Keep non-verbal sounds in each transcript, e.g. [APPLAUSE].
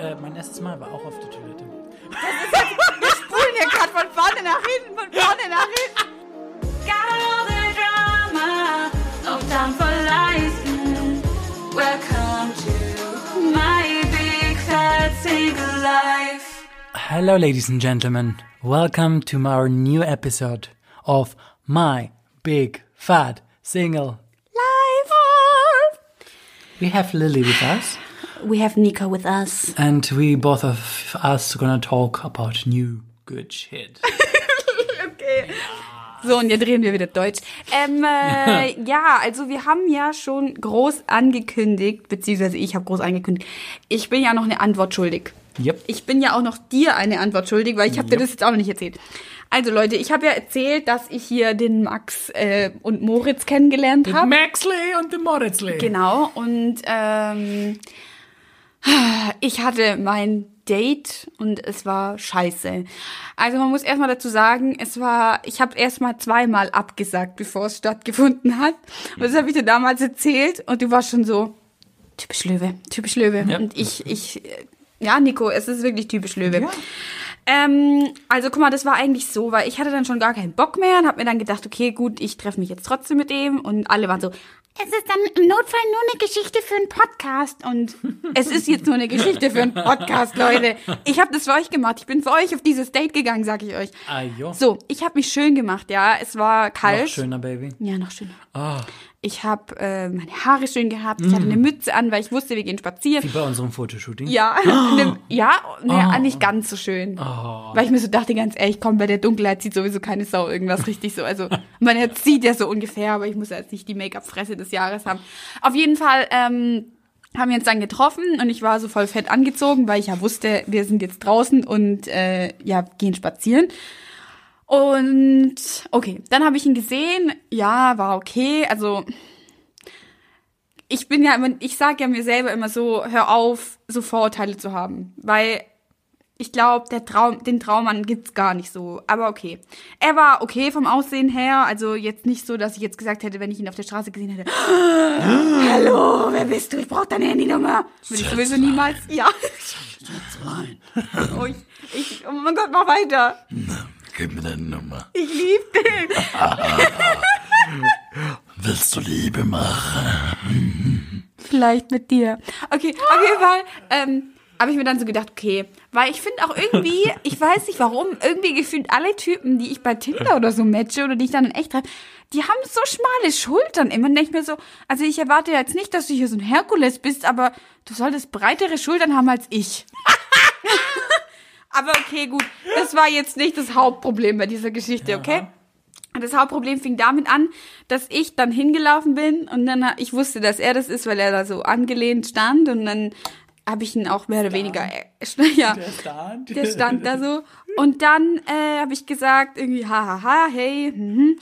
äh, mein erstes Mal war auch auf der Toilette. Wir spulen hier gerade von vorne nach hinten, von vorne nach hinten. Drama, no time for lies. Welcome to my big fat single life. Hello, ladies and gentlemen. Welcome to our new episode of My Big Fat Single Live! We have Lily with us, We have Nico with us. and we both of us gonna talk about new good shit. [LAUGHS] Okay. So, und jetzt reden wir wieder Deutsch. Ähm, äh, [LAUGHS] ja, also wir haben ja schon groß angekündigt, beziehungsweise ich habe groß angekündigt, ich bin ja noch eine Antwort schuldig. Yep. Ich bin ja auch noch dir eine Antwort schuldig, weil ich habe dir das jetzt auch noch nicht erzählt. Also Leute, ich habe ja erzählt, dass ich hier den Max äh, und Moritz kennengelernt habe. Maxley und the Moritzley. Genau, und ähm, ich hatte mein Date und es war scheiße. Also man muss erstmal dazu sagen, es war, ich habe erstmal zweimal abgesagt, bevor es stattgefunden hat. Und das habe ich dir damals erzählt und du warst schon so, typisch Löwe, typisch Löwe. Ja. Und ich, ich, ja, Nico, es ist wirklich typisch Löwe. Ähm, also guck mal, das war eigentlich so, weil ich hatte dann schon gar keinen Bock mehr und habe mir dann gedacht, okay, gut, ich treffe mich jetzt trotzdem mit ihm und alle waren so, es ist dann im Notfall nur eine Geschichte für einen Podcast und es ist jetzt nur eine Geschichte für einen Podcast, Leute. Ich habe das für euch gemacht. Ich bin für euch auf dieses Date gegangen, sag ich euch. Ah, jo. So, ich habe mich schön gemacht, ja. Es war kalt. Noch schöner, Baby. Ja, noch schöner. Ah, Ich habe äh, meine Haare schön gehabt. Ich hatte eine Mütze an, weil ich wusste, wir gehen spazieren. wie bei unserem Fotoshooting. Ja, [GASPS] ne, ja, ne, nicht ganz so schön. Weil ich mir so dachte, ganz ehrlich, komm, bei der Dunkelheit sieht sowieso keine Sau irgendwas richtig so. Also man sieht ja so ungefähr, aber ich muss ja jetzt nicht die Make-up-Fresse des Jahres haben. Auf jeden Fall ähm, haben wir uns dann getroffen und ich war so voll fett angezogen, weil ich ja wusste, wir sind jetzt draußen und äh, ja, gehen spazieren. Und okay, dann habe ich ihn gesehen. Ja, war okay. Also ich bin ja immer, ich sage ja mir selber immer so, hör auf, so Vorurteile zu haben, weil ich glaube, der Traum, den Traummann gibt's gar nicht so. Aber okay, er war okay vom Aussehen her, also jetzt nicht so, dass ich jetzt gesagt hätte, wenn ich ihn auf der Straße gesehen hätte, [GASPS] hallo, wer bist du? Ich brauche deine Handynummer. Würde ich sowieso niemals. Ja. [LAUGHS] Oh, ich, ich, oh mein Gott, mach weiter. Gib mir deine Nummer. Ich lieb dich. [LAUGHS] Willst du Liebe machen? Vielleicht mit dir. Okay, auf jeden Fall ähm, habe ich mir dann so gedacht, okay, weil ich finde auch irgendwie, [LAUGHS] ich weiß nicht warum, irgendwie gefühlt alle Typen, die ich bei Tinder oder so matche oder die ich dann in echt treffe, die haben so schmale Schultern immer. Und ich mir so, also ich erwarte jetzt nicht, dass du hier so ein Herkules bist, aber du solltest breitere Schultern haben als ich. [LAUGHS] aber okay, gut, das war jetzt nicht das Hauptproblem bei dieser Geschichte, okay? Und Das Hauptproblem fing damit an, dass ich dann hingelaufen bin und dann ich wusste, dass er das ist, weil er da so angelehnt stand und dann habe ich ihn auch mehr oder weniger äh, ja, Der stand. der stand da so und dann äh, habe ich gesagt irgendwie hahaha hey mhm.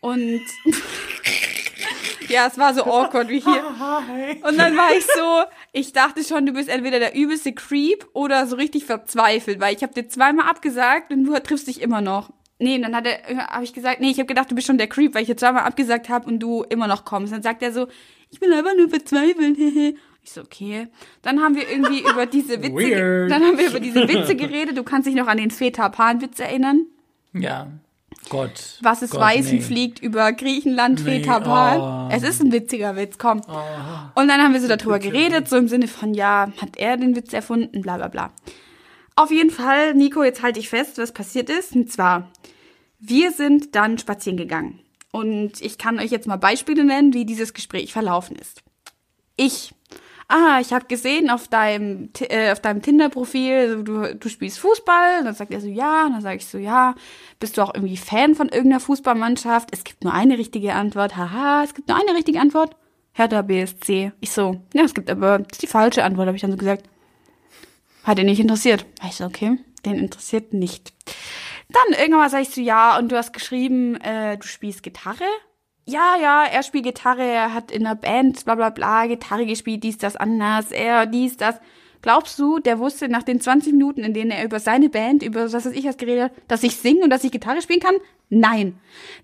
und [LAUGHS] ja es war so awkward wie hier und dann war ich so ich dachte schon du bist entweder der übelste Creep oder so richtig verzweifelt weil ich habe dir zweimal abgesagt und du triffst dich immer noch Nee, und dann hat er, habe ich gesagt, nee, ich habe gedacht, du bist schon der Creep, weil ich jetzt zweimal abgesagt habe und du immer noch kommst. Dann sagt er so, ich bin einfach nur verzweifelt. [LAUGHS] Ich so, okay. Dann haben wir irgendwie über diese Witze, Weird. dann haben wir über diese Witze geredet. Du kannst dich noch an den Feta Pan-Witz erinnern. Ja. Gott. Was es Gott, Weißen nee. fliegt über Griechenland, Nee, Feta Pan. oh. Es ist ein witziger Witz, komm. Und dann haben wir so darüber geredet, so im Sinne von, ja, hat er den Witz erfunden, bla bla bla. Auf jeden Fall, Nico, jetzt halte ich fest, was passiert ist. Und zwar, wir sind dann spazieren gegangen. Und ich kann euch jetzt mal Beispiele nennen, wie dieses Gespräch verlaufen ist. Ich. Ah, ich habe gesehen auf deinem, äh, auf deinem Tinder-Profil, du, du spielst Fußball. Und dann sagt er so, ja. Und dann sage ich so, ja. Bist du auch irgendwie Fan von irgendeiner Fußballmannschaft? Es gibt nur eine richtige Antwort. Haha, es gibt nur eine richtige Antwort. Hertha BSC. Ich so, ja, es gibt aber, die falsche Antwort, habe ich dann so gesagt. Hat ihn nicht interessiert. Ich so, okay, den interessiert nicht. Dann irgendwann sag ich so, ja, und du hast geschrieben, äh, du spielst Gitarre? Ja, ja, er spielt Gitarre, er hat in einer Band, bla bla bla, Gitarre gespielt, dies, das, anders, er, dies, das. Glaubst du, der wusste nach den 20 Minuten, in denen er über seine Band, über was weiß ich was geredet hat, dass ich singen und dass ich Gitarre spielen kann? Nein.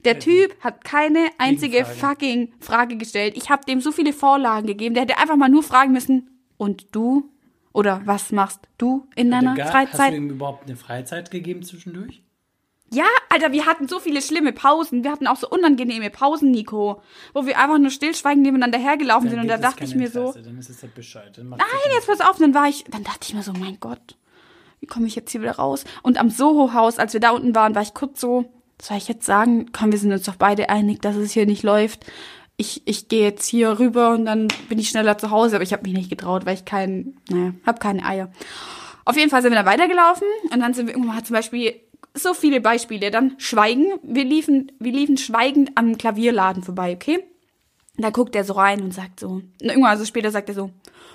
Der Typ hat keine einzige fucking Frage gestellt. Ich habe dem so viele Vorlagen gegeben, der hätte einfach mal nur fragen müssen, und du? Oder was machst du in deiner Gar- Hast Freizeit? du ihm überhaupt eine Freizeit gegeben zwischendurch? Ja, Alter, wir hatten so viele schlimme Pausen. Wir hatten auch so unangenehme Pausen, Nico. Wo wir einfach nur stillschweigend nebeneinander hergelaufen sind. Und da dachte ich mir so, Interesse, Dann ist es halt Bescheid. Dann nein, jetzt pass auf. Dann war ich, dann dachte ich mir so, mein Gott, wie komme ich jetzt hier wieder raus? Und am Soho-Haus, als wir da unten waren, war ich kurz so, soll ich jetzt sagen, komm, wir sind uns doch beide einig, dass es hier nicht läuft. Ich, ich gehe jetzt hier rüber und dann bin ich schneller zu Hause. Aber ich habe mich nicht getraut, weil ich kein, naja, habe keine Eier. Auf jeden Fall sind wir dann weitergelaufen und dann sind wir irgendwann zum Beispiel so viele Beispiele. Dann Schweigen. Wir liefen, wir liefen schweigend am Klavierladen vorbei, okay? Da guckt er so rein und sagt so, und irgendwann also später sagt er so,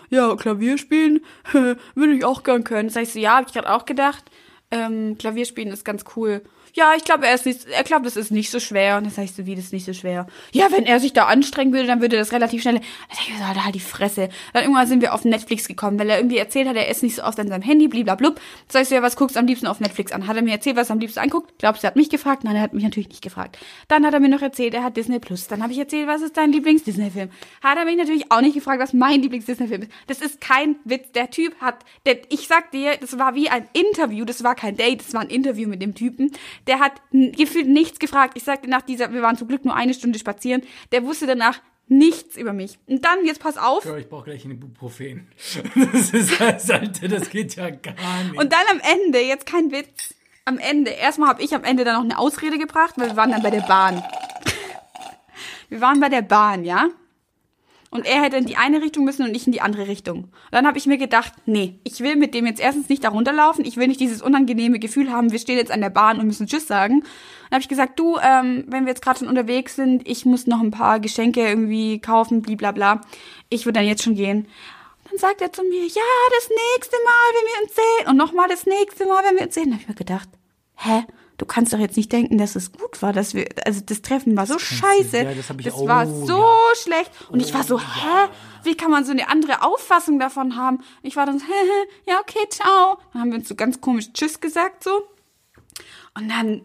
ja, Klavier spielen [LAUGHS] würde ich auch gern können. Sag ich so, ja, habe ich gerade auch gedacht. Ähm, Klavier spielen ist ganz cool. Ja, ich glaube, er ist nicht, er glaubt, das ist nicht so schwer. Und dann sag ich so, wie, das ist nicht so schwer. Ja, wenn er sich da anstrengen würde, dann würde das relativ schnell. Dann sag ich so, Alter, halt die Fresse. Dann irgendwann sind wir auf Netflix gekommen, weil er irgendwie erzählt hat, er ist nicht so oft an seinem Handy, bliblablub. Sag ich so, ja, was guckst du am liebsten auf Netflix an? Hat er mir erzählt, was er am liebsten anguckt? Glaubst du, er hat mich gefragt? Nein, er hat mich natürlich nicht gefragt. Dann hat er mir noch erzählt, er hat Disney Plus. Dann habe ich erzählt, was ist dein Lieblings-Disney-Film? Hat er mich natürlich auch nicht gefragt, was mein Lieblings-Disney-Film ist. Das ist kein Witz. Der Typ hat, der, ich sag dir, das war wie ein Interview, das war kein Date, das war ein Interview mit dem Typen. Der hat gefühlt nichts gefragt. Ich sagte nach dieser, wir waren zum Glück nur eine Stunde spazieren, der wusste danach nichts über mich. Und dann, jetzt pass auf, Ja, ich brauche gleich eine Ibuprofen. [LAUGHS] Das ist das, Alter, das geht ja gar nicht. Und dann am Ende, jetzt kein Witz, am Ende, erstmal habe ich am Ende dann noch eine Ausrede gebracht, weil wir waren dann bei der Bahn. [LAUGHS] Wir waren bei der Bahn, ja? Und er hätte in die eine Richtung müssen und ich in die andere Richtung. Und dann habe ich mir gedacht, nee, ich will mit dem jetzt erstens nicht da runterlaufen, ich will nicht dieses unangenehme Gefühl haben, wir stehen jetzt an der Bahn und müssen Tschüss sagen. Dann habe ich gesagt, du, ähm, wenn wir jetzt gerade schon unterwegs sind, ich muss noch ein paar Geschenke irgendwie kaufen, blablabla. Ich würde dann jetzt schon gehen. Dann sagt er zu mir, ja, das nächste Mal, wenn wir uns sehen. Und nochmal das nächste Mal, wenn wir uns sehen. Da habe ich mir gedacht, hä? Du kannst doch jetzt nicht denken, dass es gut war, dass wir, also das Treffen war so scheiße. ja, das das auch, war so ja. schlecht. Und ich war so, hä? Wie kann man so eine andere Auffassung davon haben? Und ich war dann so, hä, [LAUGHS] hä, ja, okay, ciao. Dann haben wir uns so ganz komisch Tschüss gesagt, so. Und dann,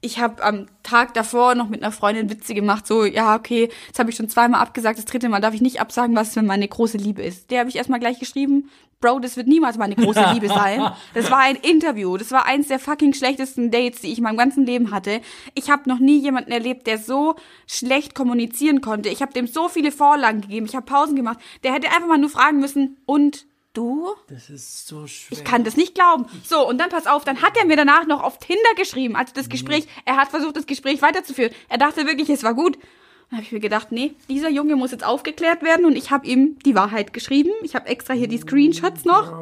ich habe am Tag davor noch mit einer Freundin Witze gemacht, so, ja, okay, das habe ich schon zweimal abgesagt, das dritte Mal darf ich nicht absagen, was wenn meine große Liebe ist. Der habe ich erstmal gleich geschrieben, Bro, das wird niemals meine große Liebe sein. Das war ein Interview, das war eins der fucking schlechtesten Dates, die ich in meinem ganzen Leben hatte. Ich habe noch nie jemanden erlebt, der so schlecht kommunizieren konnte. Ich habe dem so viele Vorlagen gegeben, ich habe Pausen gemacht. Der hätte einfach mal nur fragen müssen, und du? das ist so schwer. Ich kann das nicht glauben. So, und dann pass auf, dann hat er mir danach noch auf Tinder geschrieben, also das Gespräch, er hat versucht, das Gespräch weiterzuführen. Er dachte wirklich, es war gut. Dann habe ich mir gedacht, nee, dieser Junge muss jetzt aufgeklärt werden und ich habe ihm die Wahrheit geschrieben. Ich habe extra hier die Screenshots noch.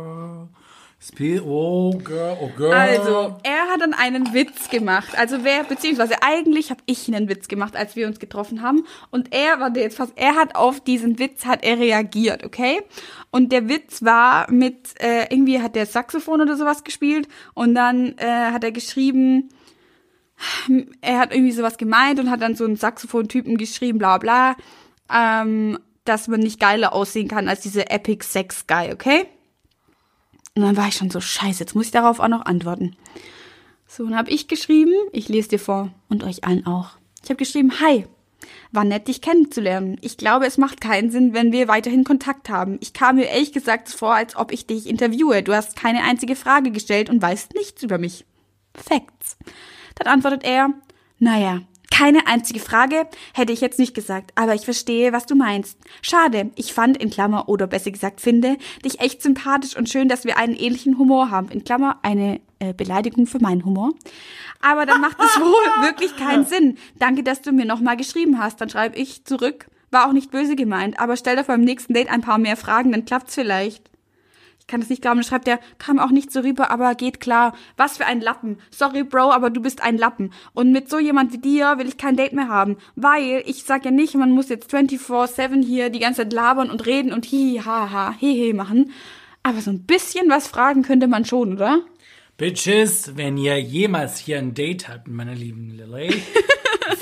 Oh, girl, oh, girl. Also, er hat dann einen Witz gemacht. Also wer, beziehungsweise eigentlich habe ich einen Witz gemacht, als wir uns getroffen haben. Und er, warte jetzt fast, er hat auf diesen Witz, hat er reagiert, okay? Und der Witz war mit, äh, irgendwie hat der Saxophon oder sowas gespielt und dann äh, hat er geschrieben, er hat irgendwie sowas gemeint und hat dann so einen Saxophon-Typen geschrieben, bla bla, ähm, dass man nicht geiler aussehen kann als diese Epic Sex Guy, okay? Und dann war ich schon so, scheiße, jetzt muss ich darauf auch noch antworten. So, dann habe ich geschrieben, ich lese dir vor und euch allen auch. Ich habe geschrieben, hi, war nett, dich kennenzulernen. Ich glaube, es macht keinen Sinn, wenn wir weiterhin Kontakt haben. Ich kam mir ehrlich gesagt vor, als ob ich dich interviewe. Du hast keine einzige Frage gestellt und weißt nichts über mich. Facts. Dann antwortet er, naja, keine einzige Frage hätte ich jetzt nicht gesagt, aber ich verstehe, was du meinst. Schade, ich fand in Klammer oder besser gesagt finde dich echt sympathisch und schön, dass wir einen ähnlichen Humor haben. In Klammer eine äh, Beleidigung für meinen Humor. Aber dann macht es wohl [LAUGHS] wirklich keinen Sinn. Danke, dass du mir nochmal geschrieben hast. Dann schreibe ich zurück. War auch nicht böse gemeint, aber stell dir beim nächsten Date ein paar mehr Fragen, dann klappt's vielleicht. Ich kann das nicht glauben. Dann schreibt er, kam auch nicht so rüber, aber geht klar. Was für ein Lappen. Sorry, Bro, aber du bist ein Lappen. Und mit so jemand wie dir will ich kein Date mehr haben. Weil, ich sag ja nicht, man muss jetzt 24-7 hier die ganze Zeit labern und reden und hi, ha, ha, he, he machen. Aber so ein bisschen was fragen könnte man schon, oder? Bitches, wenn ihr jemals hier ein Date habt, meine lieben Lily, [LAUGHS]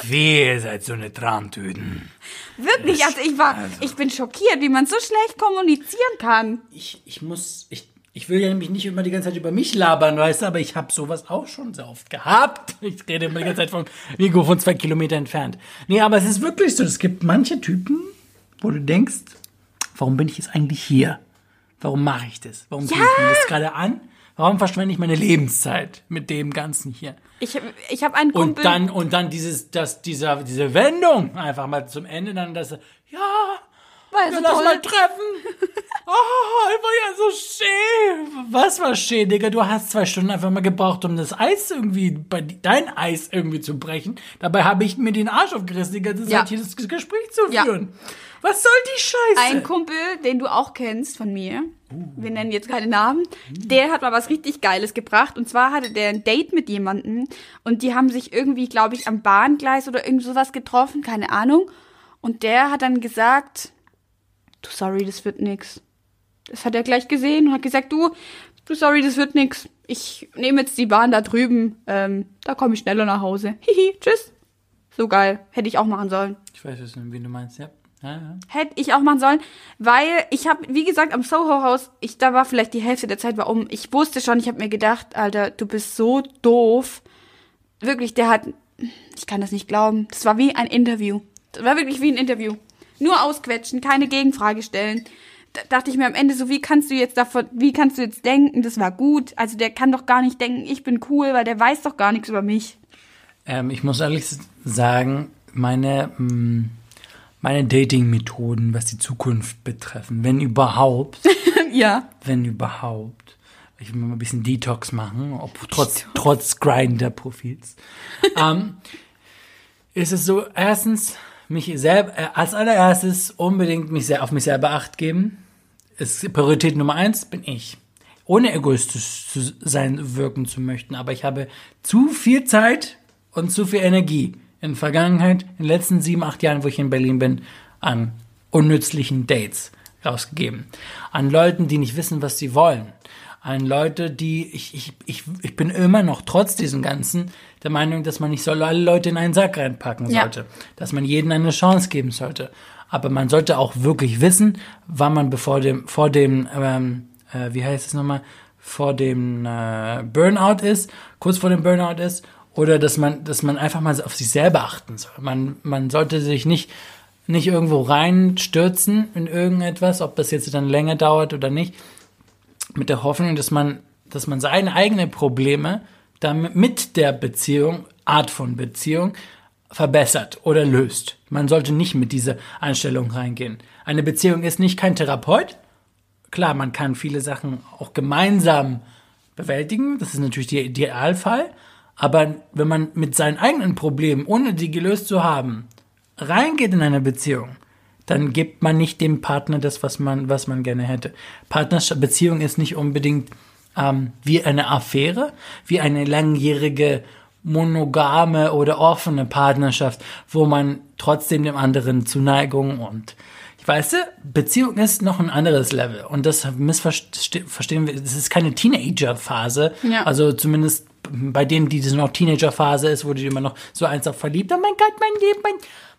wehe, ihr seid so eine Trantüten. Wirklich, also ich war, ich bin schockiert, wie man so schlecht kommunizieren kann. Ich, ich muss, ich, ich will ja nämlich nicht immer die ganze Zeit über mich labern, weißt du, aber ich habe sowas auch schon sehr oft gehabt. Ich rede immer die ganze Zeit von Vigo von zwei Kilometer entfernt. Nee, aber es ist wirklich so, es gibt manche Typen, wo du denkst, warum bin ich jetzt eigentlich hier? Warum mache ich das? Warum tue ich mir das gerade an? Warum verschwende ich meine Lebenszeit mit dem Ganzen hier? Ich, ich habe einen Kumpel. Und dann, und dann dieses, das, dieser, diese Wendung einfach mal zum Ende dann, dass, er, ja, weil wir so lass toll. mal treffen. [LAUGHS] Oh, war ja so schön. Was war schön, Digga? Du hast zwei Stunden einfach mal gebraucht, um das Eis irgendwie, bei dein Eis irgendwie zu brechen. Dabei habe ich mir den Arsch aufgerissen, die ganze Zeit Ja. hier das Gespräch zu Ja. führen. Was soll die Scheiße? Ein Kumpel, den du auch kennst von mir, wir nennen jetzt keine Namen, der hat mal was richtig Geiles gebracht. Und zwar hatte der ein Date mit jemandem und die haben sich irgendwie, glaube ich, am Bahngleis oder irgend sowas getroffen, keine Ahnung. Und der hat dann gesagt, du sorry, das wird nix. Das hat er gleich gesehen und hat gesagt, du, du sorry, das wird nix. Ich nehme jetzt die Bahn da drüben, ähm, da komme ich schneller nach Hause. [LAUGHS] Hihi, tschüss. So geil, hätte ich auch machen sollen. ich weiß jetzt nicht, wen du meinst, ja. ja, ja. Hätte ich auch machen sollen, weil ich habe, wie gesagt, am Soho-Haus, ich da war vielleicht die Hälfte der Zeit war um. Ich wusste schon, ich habe mir gedacht, Alter, du bist so doof. Wirklich, der hat, ich kann das nicht glauben. Das war wie ein Interview. Das war wirklich wie ein Interview. Nur ausquetschen, keine Gegenfrage stellen. Da dachte ich mir am Ende so, wie kannst du jetzt davon, wie kannst du jetzt denken, das war gut? Also der kann doch gar nicht denken, ich bin cool, weil der weiß doch gar nichts über mich. Ähm, ich muss ehrlich sagen, meine, mh, meine Dating-Methoden, was die Zukunft betreffen, wenn überhaupt, [LAUGHS] ja. wenn überhaupt, ich will mal ein bisschen Detox machen, ob, trotz, trotz Grinder-Profils, [LAUGHS] ähm, ist es so, erstens, mich selber, äh, als allererstes unbedingt mich sehr, auf mich selber acht geben. Ist Priorität Nummer eins bin ich. Ohne egoistisch zu sein, wirken zu möchten. Aber ich habe zu viel Zeit und zu viel Energie in Vergangenheit, in den letzten sieben, acht Jahren, wo ich in Berlin bin, an unnützlichen Dates rausgegeben. An Leuten, die nicht wissen, was sie wollen. An Leute, die, ich, ich, ich, ich bin immer noch trotz diesem Ganzen der Meinung, dass man nicht so alle Leute in einen Sack reinpacken Ja. sollte. Dass man jedem eine Chance geben sollte. Aber man sollte auch wirklich wissen, wann man bevor dem, vor dem, ähm, äh, wie heißt es nochmal, vor dem äh, Burnout ist, kurz vor dem Burnout ist, oder dass man, dass man einfach mal auf sich selber achten soll. Man, man sollte sich nicht, nicht irgendwo reinstürzen in irgendetwas, ob das jetzt dann länger dauert oder nicht, mit der Hoffnung, dass man, dass man seine eigenen Probleme damit mit der Beziehung, Art von Beziehung, verbessert oder löst. Man sollte nicht mit dieser Einstellung reingehen. Eine Beziehung ist nicht kein Therapeut. Klar, man kann viele Sachen auch gemeinsam bewältigen. Das ist natürlich der Idealfall. Aber wenn man mit seinen eigenen Problemen, ohne die gelöst zu haben, reingeht in eine Beziehung, dann gibt man nicht dem Partner das, was man, was man gerne hätte. Partnerschaft, Beziehung ist nicht unbedingt ähm, wie eine Affäre, wie eine langjährige monogame oder offene Partnerschaft, wo man trotzdem dem anderen Zuneigung und ich weiß, Beziehung ist noch ein anderes Level und das missverstehen wir. Das ist keine Teenager-Phase, Ja. also zumindest bei denen, die das noch Teenager-Phase ist, wo die immer noch so eins auf verliebt. Oh mein Gott, mein Leben, mein,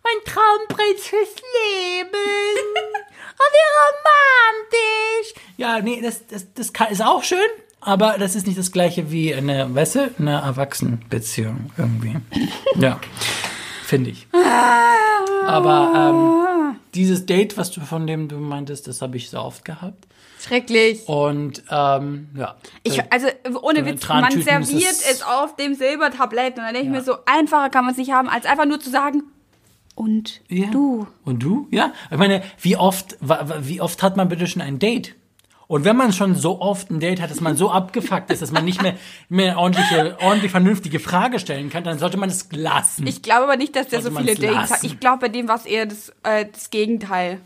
mein Traumprinz fürs Leben. [LAUGHS] Oh, wie romantisch. Ja, nee, das, das, das kann, ist auch schön, aber das ist nicht das gleiche wie eine, weißt du, eine Erwachsenenbeziehung irgendwie. Ja, finde ich. Aber ähm, dieses Date, was du von dem du meintest, das habe ich so oft gehabt. Schrecklich. Und ähm, ja. Ich, Äh, also ohne so eine Witz, man serviert es- auf dem Silbertablett und dann denke ich Ja. mir so, einfacher kann man es nicht haben, als einfach nur zu sagen, und Ja. du. Und du? Ja. Ich meine, wie oft, wie oft hat man bitte schon ein Date? Und wenn man schon so oft ein Date hat, dass man so [LAUGHS] abgefuckt ist, dass man nicht mehr, mehr ordentliche, ordentlich vernünftige Frage stellen kann, dann sollte man es lassen. Ich glaube aber nicht, dass der so Sollte viele man's Dates hat. lassen. Ich glaube, bei dem war es eher das, äh, das Gegenteil.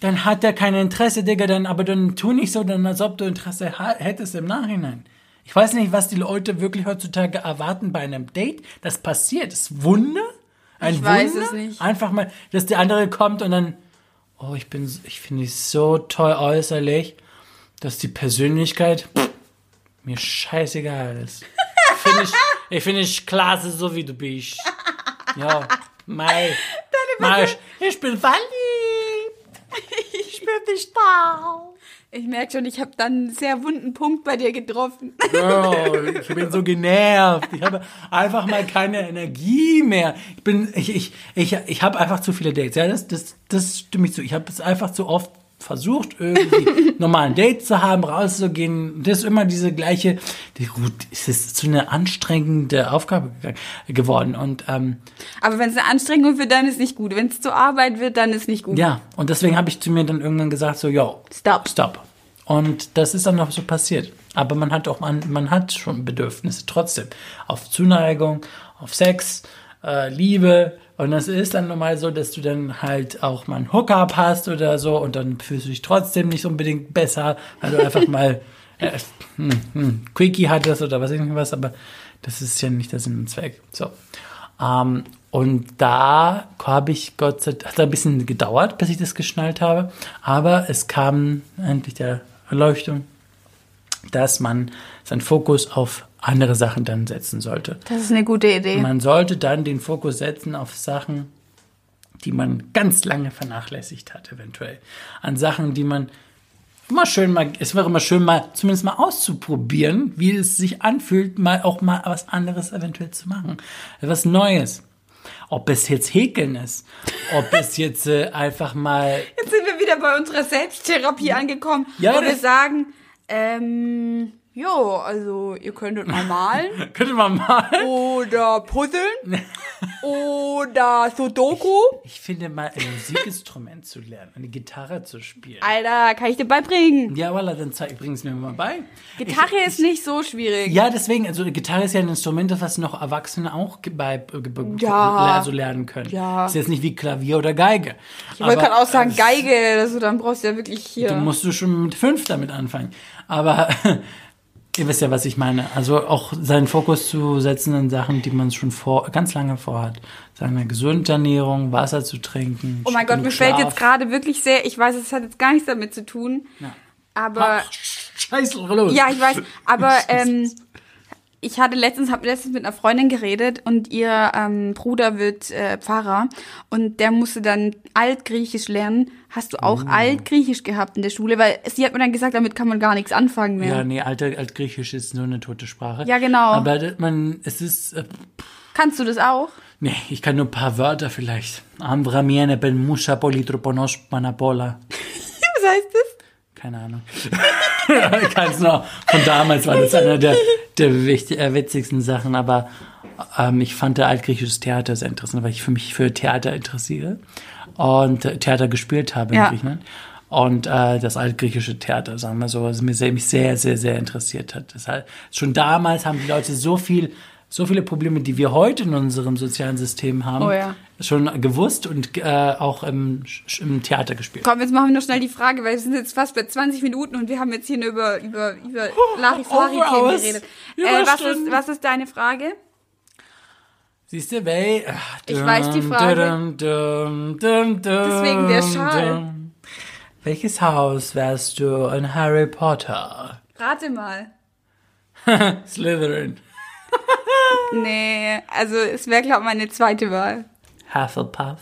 dann hat er kein Interesse, Digga, dann, aber dann tu nicht so, dann, als ob du Interesse hättest im Nachhinein. Ich weiß nicht, was die Leute wirklich heutzutage erwarten bei einem Date. Das passiert. Das ist Wunder. Ein Ich weiß Wunder. es nicht. Einfach mal, dass der andere kommt und dann, oh, ich bin, ich finde dich so toll äußerlich, dass die Persönlichkeit pff, mir scheißegal ist. Finde ich, ich finde dich klasse, so wie du bist. Ja, mei ich, ich bin verliebt. [LAUGHS] Ich bin dich da. Ich merke schon, ich habe dann einen sehr wunden Punkt bei dir getroffen. Girl, ich bin so genervt. Ich habe einfach mal keine Energie mehr. Ich bin, ich, ich, ich, ich habe einfach zu viele Dates. Ja, das, das, das stimme ich zu. Ich habe es einfach zu oft versucht, irgendwie [LAUGHS] nochmal ein Date zu haben, rauszugehen. Das ist immer diese gleiche, die, gut, es ist zu einer anstrengende Aufgabe ge- geworden. Und ähm, Aber wenn es eine Anstrengung wird, dann ist nicht gut. Wenn es zur Arbeit wird, dann ist nicht gut. ja, und deswegen habe ich zu mir dann irgendwann gesagt, so, yo, Stop. Stop. Und das ist dann noch so passiert. Aber man hat auch, man, man hat schon Bedürfnisse trotzdem. Auf Zuneigung, auf Sex, äh, Liebe. Und das ist dann normal so, dass du dann halt auch mal einen Hookup hast oder so und dann fühlst du dich trotzdem nicht unbedingt besser, weil du einfach mal [LAUGHS] äh, hm, hm, Quickie hattest oder was irgendwas, aber das ist ja nicht der Sinn und Zweck. So. Ähm, und da habe ich Gott sei Dank, hat ein bisschen gedauert, bis ich das geschnallt habe, aber es kam endlich der Erleuchtung, dass man seinen Fokus auf andere Sachen dann setzen sollte. Das ist eine gute Idee. Man sollte dann den Fokus setzen auf Sachen, die man ganz lange vernachlässigt hat, eventuell. An Sachen, die man immer schön mal, es wäre immer schön mal, zumindest mal auszuprobieren, wie es sich anfühlt, mal auch mal was anderes eventuell zu machen. Was Neues. Ob es jetzt Häkeln ist, ob es jetzt äh, einfach mal Jetzt sind wir wieder bei unserer Selbsttherapie angekommen, Ja, wo wir sagen, ähm, jo, also ihr könntet mal malen [LAUGHS] Könnte man mal. oder puzzeln [LAUGHS] oder Sudoku. Ich finde mal ein Musikinstrument zu lernen, eine Gitarre zu spielen. Alter, kann ich dir beibringen. Ja, voilà, dann zeig, bring es mir mal bei. Gitarre ich, ist nicht so schwierig. Ja, deswegen, also Gitarre ist ja ein Instrument, das was noch Erwachsene auch bei, ge- Ja. also lernen können. Ja. Ist jetzt nicht wie Klavier oder Geige. ich wollte gerade auch sagen, äh, Geige, also dann brauchst du ja wirklich hier. Du musst du schon mit fünf damit anfangen. Aber [LAUGHS] ihr wisst ja, was ich meine. Also auch seinen Fokus zu setzen in Sachen, die man schon vor, ganz lange vorhat. Sagen wir, gesunde Ernährung, Wasser zu trinken. oh mein Gott, mir fällt Schlaf. jetzt gerade wirklich sehr, ich weiß, es hat jetzt gar nichts damit zu tun, aber Ach, Scheiße, los. Ja, ich weiß, aber [LAUGHS] ähm, ich hatte letztens, habe letztens mit einer Freundin geredet und ihr ähm, Bruder wird äh, Pfarrer und der musste dann Altgriechisch lernen. Hast du Oh. auch Altgriechisch gehabt in der Schule? Weil sie hat mir dann gesagt, damit kann man gar nichts anfangen mehr. Ja, nee, Alter, Altgriechisch ist nur eine tote Sprache. Ja, genau. Aber man, es ist, äh, Kannst du das auch? nee, ich kann nur ein paar Wörter vielleicht. Ambramiene ben musha politroponos panapola. [LAUGHS] Was heißt das? Keine Ahnung. [LAUGHS] es noch. Von damals war das einer der, der wichtig, äh, witzigsten Sachen. Aber ähm, ich fand der altgriechisches Theater sehr interessant, weil ich für mich für Theater interessiere und äh, Theater gespielt habe Ja. in Griechenland. Und äh, das altgriechische Theater, sagen wir so, was mir sehr, mich sehr, sehr, sehr interessiert hat. Deshalb, schon damals haben die Leute so viel, so viele Probleme, die wir heute in unserem sozialen System haben, Oh ja. Schon gewusst und äh, auch im, im Theater gespielt. Komm, jetzt machen wir noch schnell die Frage, weil wir sind jetzt fast bei 20 Minuten und wir haben jetzt hier nur über, über, über Larifari-Themen Overhours. geredet. Äh, was, ist, was ist deine Frage? Siehst du, weil. Ich weiß die Frage. Deswegen Deswegen der Schal. Welches Haus wärst du in Harry Potter? Rate mal. [LAUGHS] Slytherin. Nee, also es wäre, glaube ich, meine zweite Wahl. Hufflepuff.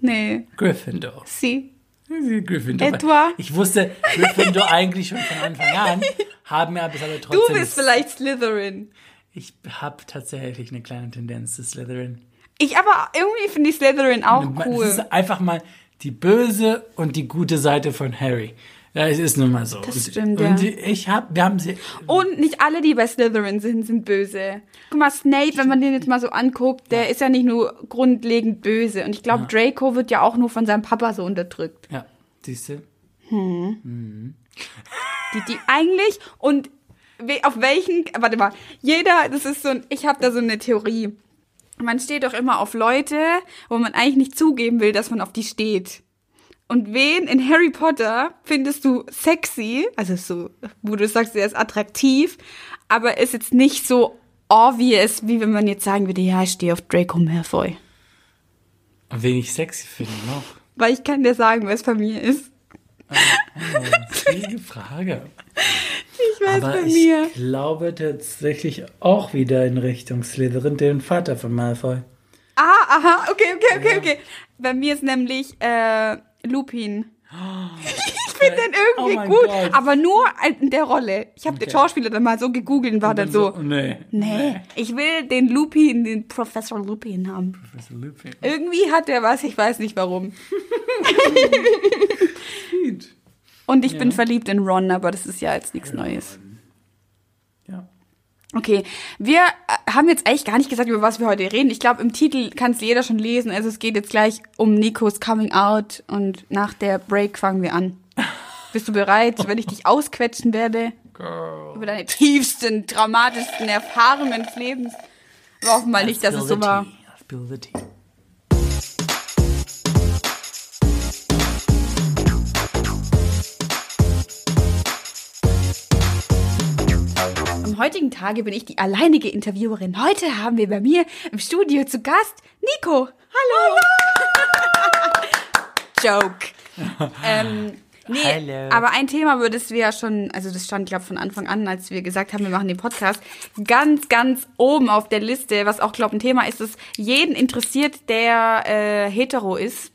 Nee, Gryffindor. sie. Gryffindor. Etwa? Ich wusste Gryffindor eigentlich schon von Anfang an, haben mir aber aber Du trotzdem. bist vielleicht Slytherin. Ich habe tatsächlich eine kleine Tendenz zu Slytherin. Ich aber irgendwie finde ich Slytherin auch Das cool. ist einfach mal die böse und die gute Seite von Harry. Ja, es ist nun mal so. Das und, stimmt, und ja. ich habe, wir haben sie, Und nicht alle, die bei Slytherin sind, sind böse. Guck mal, Snape, wenn man den jetzt mal so anguckt, der ist ja nicht nur grundlegend böse. Und ich glaube, Draco wird ja auch nur von seinem Papa so unterdrückt. ja, siehst du? Die, die eigentlich und auf welchen, warte mal, jeder, das ist so ein, ich habe da so eine Theorie. Man steht doch immer auf Leute, wo man eigentlich nicht zugeben will, dass man auf die steht. Und wen in Harry Potter findest du sexy, also so, wo du sagst, er ist attraktiv, aber ist jetzt nicht so obvious, wie wenn man jetzt sagen würde, ja, ich stehe auf Draco Malfoy. Wen ich sexy finde noch. Weil ich kann dir sagen, wer es bei mir ist. Schwierige Frage. Ich weiß Aber bei ich mir. glaube tatsächlich auch wieder in Richtung Slytherin, den Vater von Malfoy. Ah, aha, okay, okay, okay, okay. Bei mir ist nämlich äh, Lupin. [GASPS] Ich finde den Oh irgendwie mein gut, Gott. aber nur in der Rolle. Ich habe den Okay. Schauspieler dann mal so gegoogelt und war dann so, Nee. nee, ich will den Lupin, den Professor Lupin haben. Professor Lupin. Irgendwie hat er was, ich weiß nicht warum. [LAUGHS] Und ich bin verliebt in Ron, aber das ist ja jetzt nichts Neues. Okay, wir äh, haben jetzt eigentlich gar nicht gesagt, über was wir heute reden. Ich glaube, im Titel kann es jeder schon lesen. Also es geht jetzt gleich um Nikos Coming Out und nach der Break fangen wir an. [LAUGHS] Bist du bereit, wenn ich dich ausquetschen werde? Über deine tiefsten, traumatischsten Erfahrungen des Lebens. Wir hoffen mal nicht, dass es so war. Tea. Heutigen Tage bin ich die alleinige Interviewerin. Heute haben wir bei mir im Studio zu Gast Nico. Hallo. [LAUGHS] Joke. [LAUGHS] ähm, nee, Hallo. aber ein Thema, über das wir ja schon, also das stand, glaube von Anfang an, als wir gesagt haben, wir machen den Podcast, ganz, ganz oben auf der Liste, was auch, glaube ein Thema ist, das jeden interessiert, der äh, hetero ist.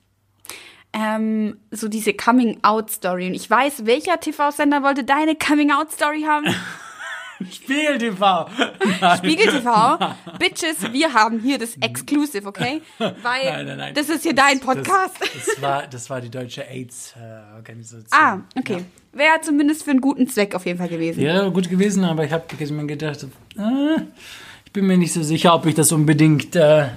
Ähm, so diese Coming-out-Story. Und ich weiß, welcher TV-Sender wollte deine Coming-out-Story haben? [LAUGHS] Spiegel TV. Spiegel TV. Bitches, wir haben hier das Exclusive, okay? Weil Nein, nein, nein. das ist hier dein Podcast. Das, das, war, das war die deutsche AIDS-Organisation. ah, okay. Wäre zumindest für einen guten Zweck auf jeden Fall gewesen. Wäre gut gewesen, aber ich habe mir gedacht, äh, ich bin mir nicht so sicher, ob ich das unbedingt äh,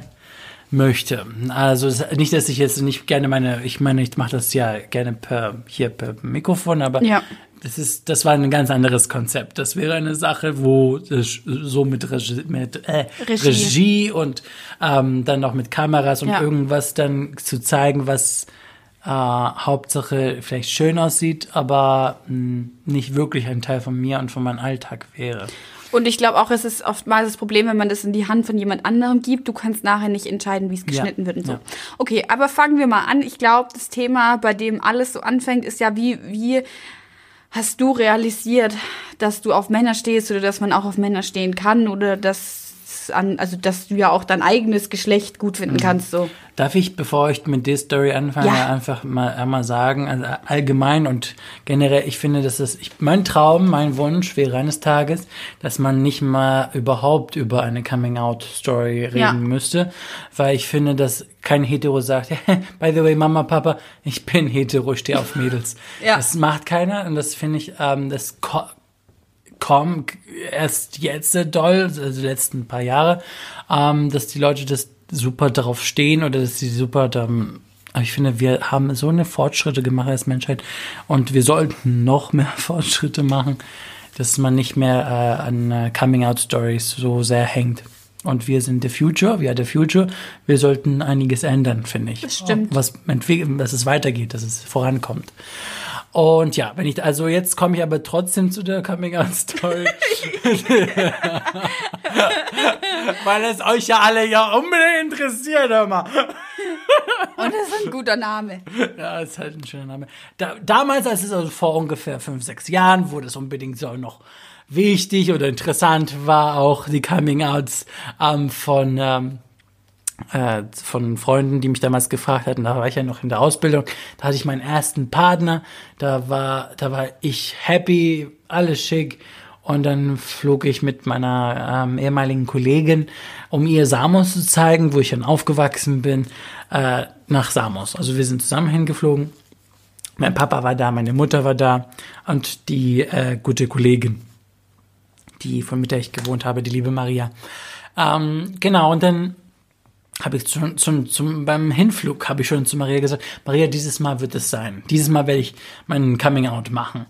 möchte. Also nicht, dass ich jetzt nicht gerne meine, ich meine, ich mache das ja gerne per hier per Mikrofon, aber Ja. Das ist, das war ein ganz anderes Konzept. Das wäre eine Sache, wo so mit Regie, mit äh, Regie. Regie. und ähm, dann noch mit Kameras und Ja. irgendwas dann zu zeigen, was äh, Hauptsache vielleicht schön aussieht, aber mh, nicht wirklich ein Teil von mir und von meinem Alltag wäre. Und ich glaube auch, es ist oftmals das Problem, wenn man das in die Hand von jemand anderem gibt. Du kannst nachher nicht entscheiden, wie es geschnitten wird und so. ja. Okay, aber fangen wir mal an. Ich glaube, das Thema, bei dem alles so anfängt, ist ja, wie, wie hast du realisiert, dass du auf Männer stehst oder dass man auch auf Männer stehen kann oder dass an, also dass du ja auch dein eigenes Geschlecht gut finden kannst, so. Darf ich, bevor ich mit der Story anfange, Ja. einfach mal einmal sagen, also allgemein und generell, ich finde, dass das, ich, mein Traum, mein Wunsch wäre eines Tages, dass man nicht mal überhaupt über eine Coming-out-Story reden Ja. müsste, weil ich finde, dass kein Hetero sagt, [LAUGHS] by the way, Mama, Papa, ich bin hetero, ich stehe auf Mädels. Ja. Das macht keiner und das finde ich, ähm, das ko kommt erst jetzt sehr doll, also die letzten paar Jahre, ähm, dass die Leute das super darauf stehen oder dass sie super da, aber ich finde, wir haben so eine Fortschritte gemacht als Menschheit und wir sollten noch [LAUGHS] mehr Fortschritte machen, dass man nicht mehr äh, an äh, Coming-out-Stories so sehr hängt. Und wir sind the future, wir are the future. Wir sollten einiges ändern, finde ich. Das stimmt. Was dass es weitergeht, dass es vorankommt. Und ja, wenn ich, also jetzt komme ich aber trotzdem zu der Coming-out-Story. [LAUGHS] Weil es euch ja alle ja unbedingt interessiert, hör mal. Und das ist ein guter Name. Ja, ist halt ein schöner Name. Da, damals, als es also vor ungefähr fünf, sechs Jahren, wo das unbedingt so noch wichtig oder interessant war, auch die Coming-outs ähm, von, ähm, äh, von Freunden, die mich damals gefragt hatten. Da war ich ja noch in der Ausbildung. Da hatte ich meinen ersten Partner. Da war, da war ich happy, alles schick. Und dann flog ich mit meiner ähm, ehemaligen Kollegin, um ihr Samos zu zeigen, wo ich dann aufgewachsen bin, äh, nach Samos. Also wir sind zusammen hingeflogen. Mein Papa war da, meine Mutter war da und die äh, gute Kollegin, die von mit der ich gewohnt habe, die liebe Maria. Ähm, genau, und dann habe ich schon zum, zum, beim Hinflug habe ich schon zu Maria gesagt, Maria, dieses Mal wird es sein. Dieses Mal werde ich meinen Coming Out machen.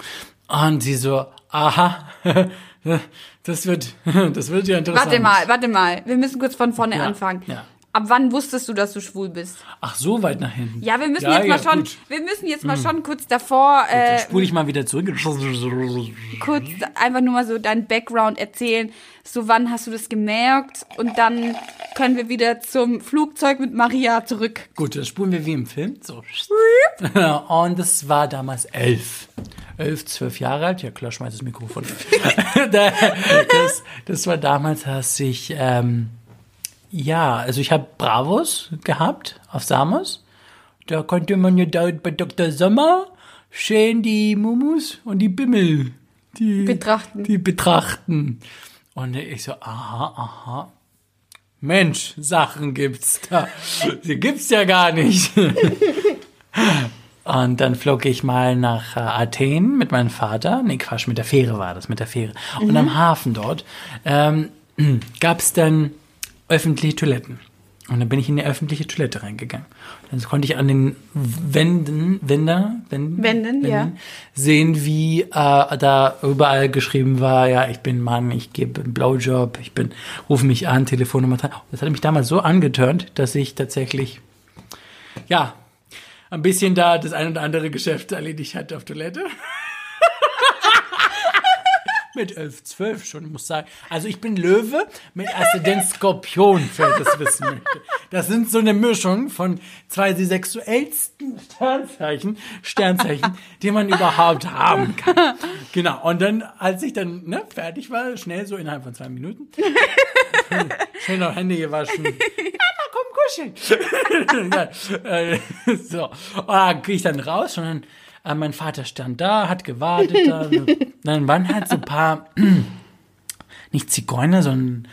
Und sie so, aha, [LAUGHS] das wird, [LAUGHS] das wird ja interessant. Warte mal, warte mal. Wir müssen kurz von vorne Ja, anfangen. ja. Ab wann wusstest du, dass du schwul bist? Ach, so weit nach hinten. Ja, wir müssen Ja, jetzt mal ja, schon, gut. wir müssen jetzt mal schon kurz davor Dann äh, spule ich mal wieder zurück. kurz einfach nur mal so dein Background erzählen. So wann hast du das gemerkt? Und dann können wir wieder zum Flugzeug mit Maria zurück. Gut, das spulen wir wie im Film. So. Und das war damals elf. Elf, zwölf Jahre alt. Ja, klar, schmeiß das Mikrofon. [LAUGHS] das, das war damals, als ich, ähm, ja, also ich habe Bravos gehabt auf Samos. Da konnte man ja dort bei Dr. Sommer schön die Mumus und die Bimmel die Betrachten. Die betrachten. Und ich so, aha, aha. Mensch, Sachen gibt's da. Die gibt's ja gar nicht. [LAUGHS] Und dann flog ich mal nach äh, Athen mit meinem Vater. Nee, Quatsch, mit der Fähre war das, mit der Fähre. Und am Hafen dort ähm, [CLEARS THROAT] gab es dann öffentliche Toiletten. Und dann bin ich in die öffentliche Toilette reingegangen. Dann konnte ich an den Wänden, Wender, Wänden, Wänden, ja. sehen, wie äh, da überall geschrieben war, ja, ich bin Mann, ich gebe einen Blowjob, ich bin, ruf mich an, Telefonnummer. Das hat mich damals so angeturnt, dass ich tatsächlich, ja, ein bisschen da das ein oder andere Geschäft erledigt hatte auf Toilette. [LAUGHS] mit 11, 12 schon, muss sagen. Also ich bin Löwe mit Aszendent Skorpion, wer das wissen möchte. Das sind so eine Mischung von zwei der sexuellsten Sternzeichen, Sternzeichen, die man überhaupt haben kann. Genau. Und dann, als ich dann ne, fertig war, schnell so innerhalb von zwei Minuten, schnell noch Hände gewaschen. Mama, komm kuscheln. [LAUGHS] äh, so. Und dann gehe ich dann raus und dann äh, mein Vater stand da, hat gewartet. Da. [LAUGHS] Dann waren halt so ein paar, [CLEARS THROAT] nicht Zigeuner, sondern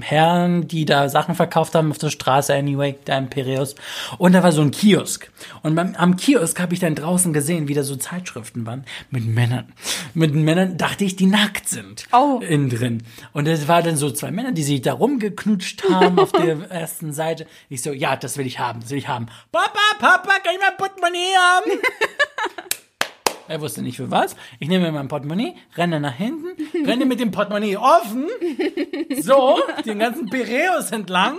Herren, die da Sachen verkauft haben auf der Straße, anyway, da im Piräus. Und da war so ein Kiosk. Und beim, am Kiosk habe ich dann draußen gesehen, wie da so Zeitschriften waren mit Männern. Mit Männern dachte ich, die nackt sind. Oh. Innen drin. Und es war dann so zwei Männer, die sich da rumgeknutscht haben auf der [LAUGHS] ersten Seite. Ich so, ja, das will ich haben, das will ich haben. Papa, Papa, kann ich mein Portemonnaie haben? [LAUGHS] Er wusste nicht für was. Ich nehme mein Portemonnaie, renne nach hinten, renne mit dem Portemonnaie offen, so, den ganzen Piräus entlang,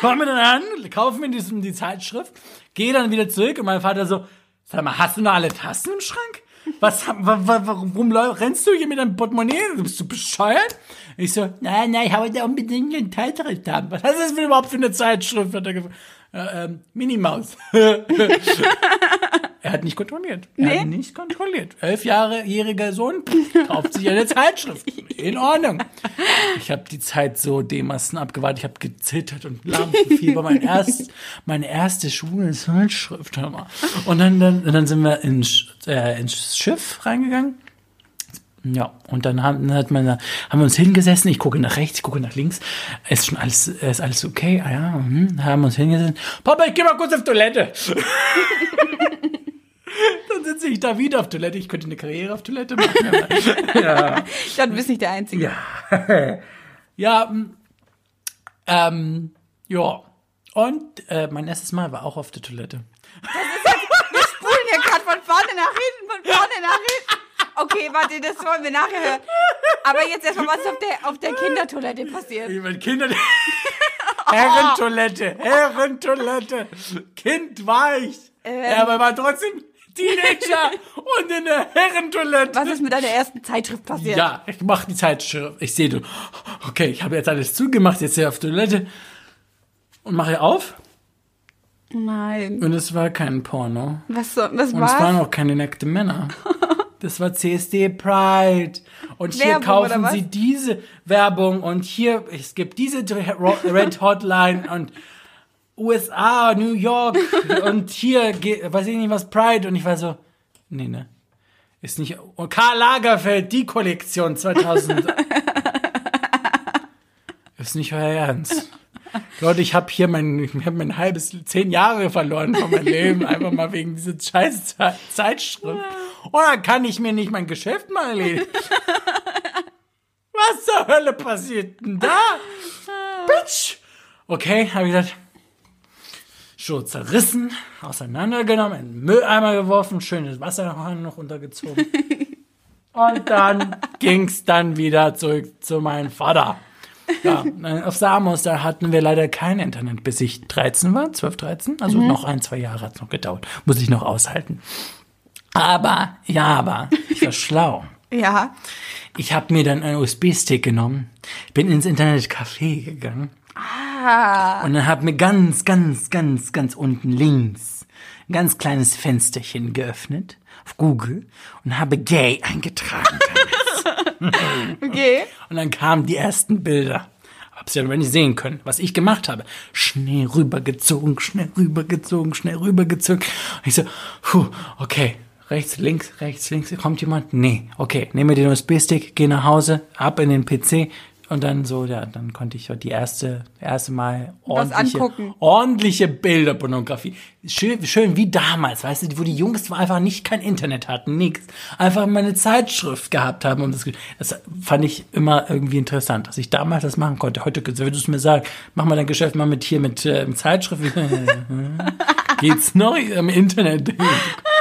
komme dann an, kaufe mir diesen, die Zeitschrift, gehe dann wieder zurück und mein Vater so, sag mal, hast du noch alle Tassen im Schrank? Was, wa, wa, warum rennst du hier mit deinem Portemonnaie? Bist du bescheuert? Ich so, nein, nein, ich wollte unbedingt eine Zeitschrift haben. Was ist das überhaupt für eine Zeitschrift? Hat er gefragt. Äh, ähm, Minimaus. [LAUGHS] Er hat nicht kontrolliert. Er Nee? hat nicht kontrolliert. Elf Jahre jähriger Sohn kauft sich eine Zeitschrift. In Ordnung. Ich habe die Zeit so dermaßen abgewartet. Ich habe gezittert und Lampenfieber. Mein erst, meine erste schwule Zeitschrift. Hör mal. Und dann, dann, dann sind wir ins, äh, ins Schiff reingegangen. Ja, und dann haben, dann hat man, haben wir uns hingesessen. Ich gucke nach rechts, ich gucke nach links. Ist schon alles, ist alles okay? Ah ja, mhm. haben uns hingesessen. Papa, ich geh mal kurz auf Toilette. [LAUGHS] dann sitze ich da wieder auf Toilette. Ich könnte eine Karriere auf Toilette machen. glaube, [LAUGHS] du bist nicht der Einzige. ja. [LAUGHS] ja, ähm, ja. Und äh, mein erstes Mal war auch auf der Toilette. Wir spulen hier gerade von vorne nach hinten, von vorne nach hinten. Okay, warte, das wollen wir nachher hören. Aber jetzt erstmal, was ist auf der, auf der Kindertoilette passiert? Ich mein Kinder. [LAUGHS] Herrentoilette, Herrentoilette. Kind war ich. Ähm. ja, aber war trotzdem Teenager [LAUGHS] und in der Herrentoilette. Was ist mit deiner ersten Zeitschrift passiert? Ja, ich mach die Zeitschrift. Ich sehe du. Okay, ich habe jetzt alles zugemacht, jetzt hier auf Toilette. Und mache auf. Nein. Und es war kein Porno. Was, so, was Und es waren war? auch keine nackte Männer. [LAUGHS] Das war CSD Pride. Und hier Werbung, oder kaufen sie diese Werbung und hier, es gibt diese [LAUGHS] Red Hotline und USA, New York und hier, weiß ich nicht was, Pride. Und ich war so, nee, ne. Ist nicht, und Karl Lagerfeld, die Kollektion 2000. [LAUGHS] ist nicht euer Ernst. Leute, ich habe hier mein, ich hab mein halbes, zehn Jahre verloren von meinem Leben, einfach mal wegen dieser scheiß Ze- Zeitschrift. [LAUGHS] Und dann kann ich mir nicht mein Geschäft mal erledigen. [LAUGHS] Was zur Hölle passiert denn da? Bitch! Okay, habe ich gesagt, so zerrissen, auseinandergenommen, in den Mülleimer geworfen, schönes Wasser noch untergezogen. [LAUGHS] Und dann ging's dann wieder zurück zu meinem Vater. Ja, äh, auf Samos, da hatten wir leider kein Internet, bis ich 13 war, 12, 13. Also noch ein, zwei Jahre hat's noch gedauert. Muss ich noch aushalten. Aber, ja, aber, ich war [LAUGHS] schlau. Ja. Ich habe mir dann einen USB-Stick genommen, bin ins Internetcafé gegangen Ah. und dann habe mir ganz, ganz, ganz, ganz unten links ein ganz kleines Fensterchen geöffnet auf Google und habe gay eingetragen. [LAUGHS] Okay. Und dann kamen die ersten Bilder. Hab's ja aber nicht sehen können, was ich gemacht habe. Schnell rübergezogen, schnell rübergezogen, schnell rübergezogen. Und ich so, puh, okay, rechts, links, rechts, links, kommt jemand? Nee, okay, nehme den USB-Stick, geh nach Hause, ab in den PC, Und dann so, ja, dann konnte ich die erste, erste Mal ordentliche, ordentliche Bilderpornografie. Schön, schön wie damals, weißt du, wo die Jungs einfach nicht kein Internet hatten, nichts. Einfach mal eine Zeitschrift gehabt haben. Und das, das fand ich immer irgendwie interessant, dass ich damals das machen konnte. Heute würdest du mir sagen, mach mal dein Geschäft mal mit hier mit äh, Zeitschrift. [LAUGHS] Geht's noch im Internet? [LAUGHS]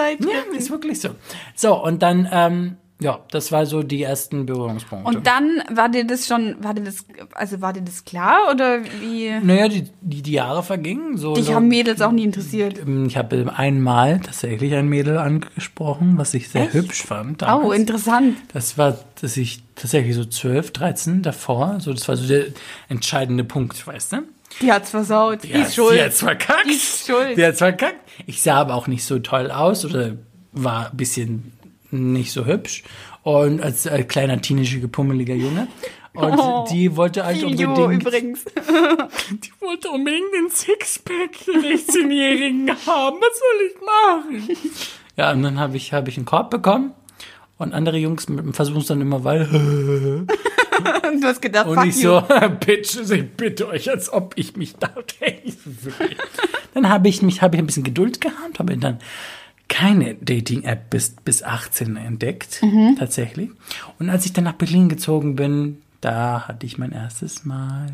Zeit. Ja, ist wirklich so. So, und dann, ähm, ja, das war so die ersten Berührungspunkte. Und dann war dir das schon, war dir das, also war dir das klar oder wie? naja, die, die, die Jahre vergingen. So, Dich so, haben Mädels auch nie interessiert. Ich habe einmal tatsächlich ein Mädel angesprochen, was ich sehr hübsch fand. Oh, damals. interessant. Das war, dass ich tatsächlich so 12, 13 davor, so das war so der entscheidende Punkt, weißt du? Die hat's versaut. Die Ja, ist schuld. Die hat's verkackt. Die ist schuld. Die hat's verkackt. Ich sah aber auch nicht so toll aus oder war ein bisschen nicht so hübsch. Und als äh, kleiner, teenager, pummeliger Junge. Und Oh, die wollte halt Filio unbedingt, übrigens. [LAUGHS] die wollte unbedingt den Sixpack der 16-Jährigen haben. Was soll ich machen? Ja, und dann habe ich, hab ich einen Korb bekommen. Und andere Jungs versuchen es dann immer weiter. [LAUGHS] [LAUGHS] Du hast gedacht, Und ich you. so, [LAUGHS] Bitches, ich bitte euch, als ob ich mich da. [LAUGHS] Dann habe ich mich, habe ich ein bisschen Geduld gehabt, habe dann keine Dating-App bis, bis 18 entdeckt, Mhm. tatsächlich. Und als ich dann nach Berlin gezogen bin, da hatte ich mein erstes Mal.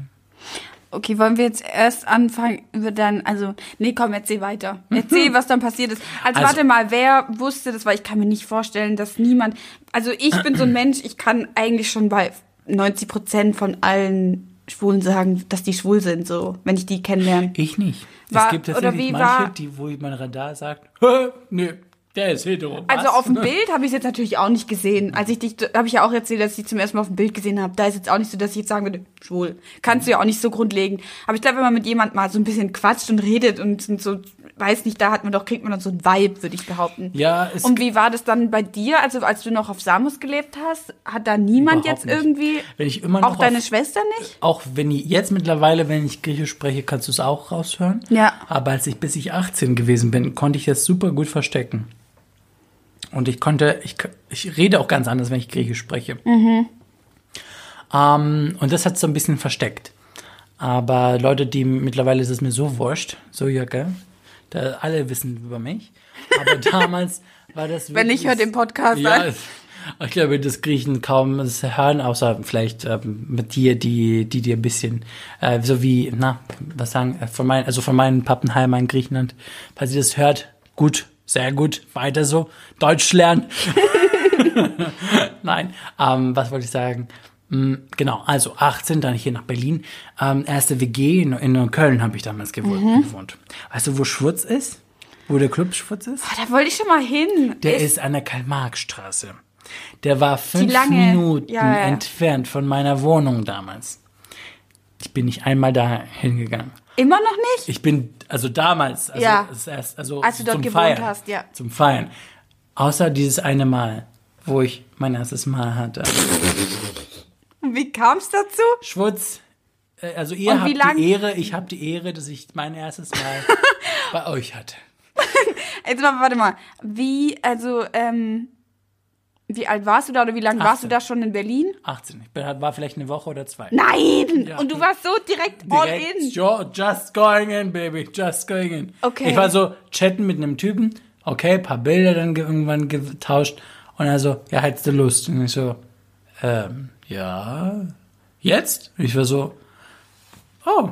Okay, wollen wir jetzt erst anfangen über dann, also, nee, komm, erzähl weiter. Erzähl, was dann passiert ist. Also, Also- warte mal, wer wusste das, weil ich kann mir nicht vorstellen, dass niemand, also ich bin so ein Mensch, ich kann eigentlich schon bei 90 Prozent von allen Schwulen sagen, dass die schwul sind, so, wenn ich die kennenlerne. Ich nicht. War- es gibt oder tatsächlich wie manche, war- die, wo mein Radar sagt, nö, der ist hetero. Also auf dem [LAUGHS] Bild habe ich es jetzt natürlich auch nicht gesehen. Als ich dich, habe ich ja auch erzählt, dass ich dich zum ersten Mal auf dem Bild gesehen habe. Da ist jetzt auch nicht so, dass ich jetzt sagen würde, schwul. Kannst du ja auch nicht so grundlegend. Aber ich glaube, wenn man mit jemand mal so ein bisschen quatscht und redet und, und so, weiß nicht, da hat man doch, kriegt man dann so ein Vibe, würde ich behaupten. Ja, es Und wie war das dann bei dir, also als du noch auf Samus gelebt hast? Hat da niemand jetzt nicht. irgendwie, Wenn ich immer noch auch deine auf- Schwester nicht? auch wenn ich jetzt mittlerweile, wenn ich Griechisch spreche, kannst du es auch raushören. Ja. Aber als ich bis ich 18 gewesen bin, konnte ich das super gut verstecken. Und ich konnte, ich, ich rede auch ganz anders, wenn ich Griechisch spreche. Ähm, und das hat so ein bisschen versteckt. Aber Leute, die mittlerweile ist es mir so wurscht, so Jacke, da alle wissen über mich. Aber [LAUGHS] damals war das Wenn nicht, hört den Podcast ja, an. ich glaube, das Griechen kaum das hören, außer vielleicht ähm, mit dir, die, die dir ein bisschen, äh, so wie, na, was sagen, äh, von meinen, also von meinen Pappenheimer in Griechenland, falls ihr das hört, gut, sehr gut, weiter so, Deutsch lernen. [LAUGHS] [LAUGHS] Nein, ähm, was wollte ich sagen? Hm, Genau, also 18, dann hier nach Berlin. Ähm, erste WG in, in Köln habe ich damals gewohnt, Mhm. gewohnt. Weißt du, wo Schwurz ist? Wo der Club Schwurz ist? Oh, da wollte ich schon mal hin. Der ist an der Karl-Marx-Straße. Der war fünf lange- Minuten ja, ja. entfernt von meiner Wohnung damals. Ich bin nicht einmal da hingegangen. Immer noch nicht? Ich bin, also damals, also, Ja. erst, also Als du dort zum gewohnt Feiern, hast, ja. Zum Feiern. Außer dieses eine Mal, wo ich mein erstes Mal hatte. [LAUGHS] [LAUGHS] Wie kam es dazu? Schwutz, äh, also ihr habt lang- die Ehre, ich habe die Ehre, dass ich mein erstes Mal [LAUGHS] bei euch hatte. Jetzt mal, warte mal. Wie, also, ähm, wie alt warst du da oder wie lange warst du 18. da schon in Berlin? 18. Ich bin, war vielleicht eine Woche oder zwei. Nein! Ja. Und du warst so direkt, all Direkt, in. jo- just going in, baby, just going in. Okay. Ich war so chatten mit einem Typen, okay, paar Bilder dann ge- irgendwann getauscht und er so, ja, hättest du Lust? Und ich so, ähm, ja, jetzt? Ich war so, oh,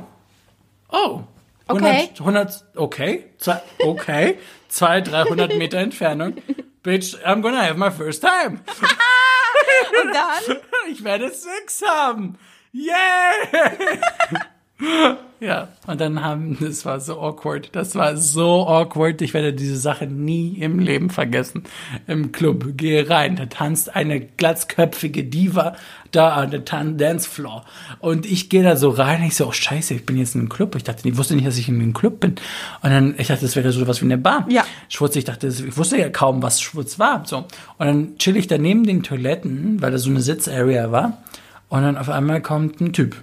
oh, 100, Okay. 100, okay, zwei, okay, zwei, 300 Meter Entfernung. Bitch, I'm gonna have my first time. [LAUGHS] Und dann? Ich werde Sex haben. Yeah! [LAUGHS] ja, und dann haben, das war so awkward. Das war so awkward. Ich werde diese Sache nie im Leben vergessen. Im Club. Gehe rein. Da tanzt eine glatzköpfige Diva da an der Tan Dancefloor. Und ich gehe da so rein. Ich so, oh scheiße, ich bin jetzt in einem Club. Ich dachte, ich wusste nicht, dass ich in einem Club bin. Und dann, ich dachte, das wäre so was wie eine Bar. Ja. Schwutz, ich dachte, ich wusste ja kaum, was Schwutz war. So. Und dann chill ich da neben den Toiletten, weil da so eine Sitzarea war. Und dann auf einmal kommt ein Typ.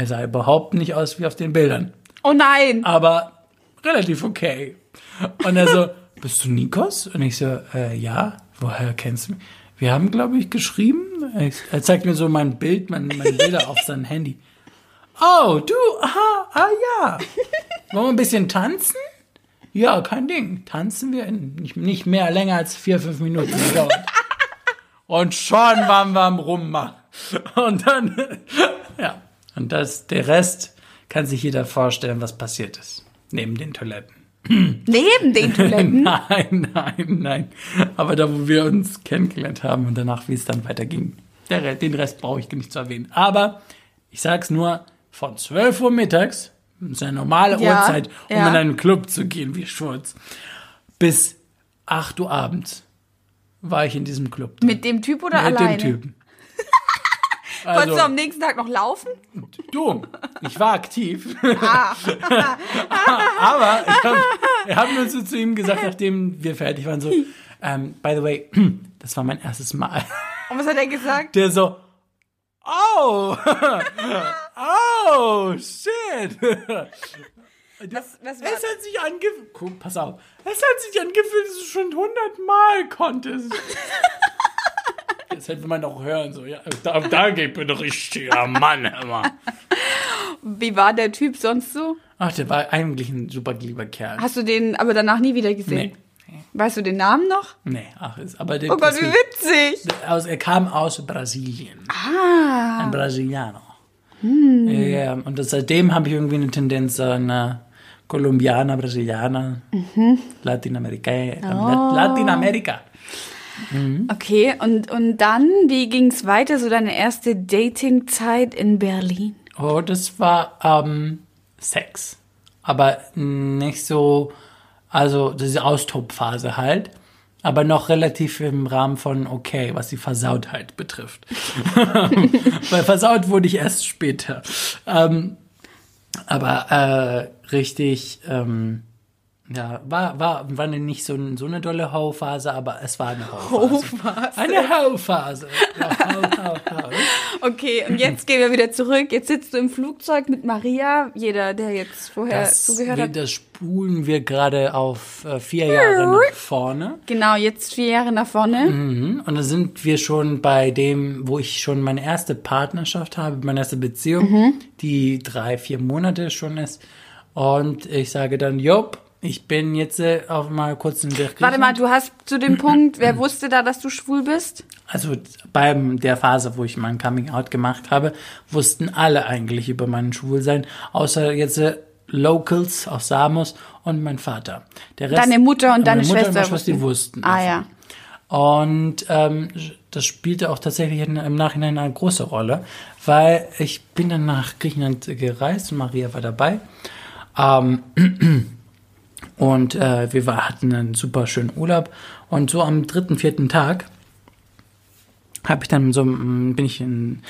Er sah überhaupt nicht aus wie auf den Bildern. Oh nein! Aber relativ okay. Und er so, [LAUGHS] bist du Nikos? Und ich so, äh, ja. Woher kennst du mich? Wir haben, glaube ich, geschrieben. Er zeigt mir so mein Bild, mein, meine Bilder auf sein Handy. Oh, du, aha, ah ja. Wollen wir ein bisschen tanzen? Ja, kein Ding. Tanzen wir in nicht, mehr länger als vier, fünf Minuten. Und schon waren wir am Rummachen. Und dann, [LAUGHS] ja. Und das, der Rest kann sich jeder vorstellen, was passiert ist. Neben den Toiletten. Neben den [LAUGHS] Toiletten. Nein, nein, nein. Aber da, wo wir uns kennengelernt haben und danach, wie es dann weiterging. Der, den Rest brauche ich nicht zu erwähnen. Aber ich sag's nur, von 12 Uhr mittags, das ist eine normale Ja, Uhrzeit, um ja. in einen Club zu gehen, wie Schurz, bis 8 Uhr abends war ich in diesem Club. Mit dem Typ oder Mit alleine? dem Typen. Also, du am nächsten Tag noch laufen? du, ich war aktiv. Ah. [LAUGHS] Aber wir haben nur so zu ihm gesagt, nachdem wir fertig waren, so, ähm, by the way, [CLEARS THROAT] das war mein erstes Mal. Und was hat er gesagt? Der so, oh, [LAUGHS] oh, shit. Was, was Es hat sich angefühlt, guck, pass auf, es hat sich angefühlt, dass du schon hundertmal konntest. [LAUGHS] Das hätte man auch hören, so, ja, da, da geht bin richtiger Mann, immer. Wie war der Typ sonst so? Ach, der war eigentlich ein super lieber Kerl. Hast du den aber danach nie wieder gesehen? Nee. Weißt du den Namen noch? Nee, ach, ist, aber der, Oh Gott, wie witzig. aus, er kam aus Brasilien. Ah. Ein Brasilianer. Hm. Ja, und das, seitdem habe ich irgendwie eine Tendenz, eine Kolumbianer, Brasilianer, Mhm. Lateinamerika, Oh. Lateinamerika. Okay, und, und dann, wie ging's weiter? So deine erste Datingzeit in Berlin? Oh, das war ähm, Sex. Aber nicht so, also diese Austobphase halt. Aber noch relativ im Rahmen von okay, was die Versautheit betrifft. [LAUGHS] [LAUGHS] Weil versaut wurde ich erst später. Ähm, aber äh, richtig, ähm, ja, war, war, war nicht so, so eine dolle Hau-Phase, aber es war eine Hau-Phase. Eine Hau-Phase. Ja, hau, hau, hau. Okay, und jetzt gehen wir wieder zurück. Jetzt sitzt du im Flugzeug mit Maria. Jeder, der jetzt vorher Das, zugehört hat. das spulen wir gerade auf äh, vier Jahre nach vorne. Genau, jetzt vier Jahre nach vorne. Mhm. Und da sind wir schon bei dem, wo ich schon meine erste Partnerschaft habe, meine erste Beziehung, Mhm. die drei, vier Monate schon ist. Und ich sage dann, Jopp, ich bin jetzt äh, auf mal kurz in der Warte mal, du hast zu dem Punkt, wer wusste da, dass du schwul bist? Also bei der Phase, wo ich mein Coming Out gemacht habe, wussten alle eigentlich über meinen Schwulsein, außer jetzt äh, Locals aus Samos und mein Vater. Der Rest, Deine Mutter und deine Mutter Schwester und Schwester, die wussten. wussten. Ah, davon. ja. Und ähm, das spielte auch tatsächlich in, im Nachhinein eine große Rolle, weil ich bin dann nach Griechenland gereist und Maria war dabei. Ähm, [CLEARS THROAT] und äh, wir war, hatten einen super schönen Urlaub. Und so am dritten, vierten Tag habe ich dann so, mm, bin ich in,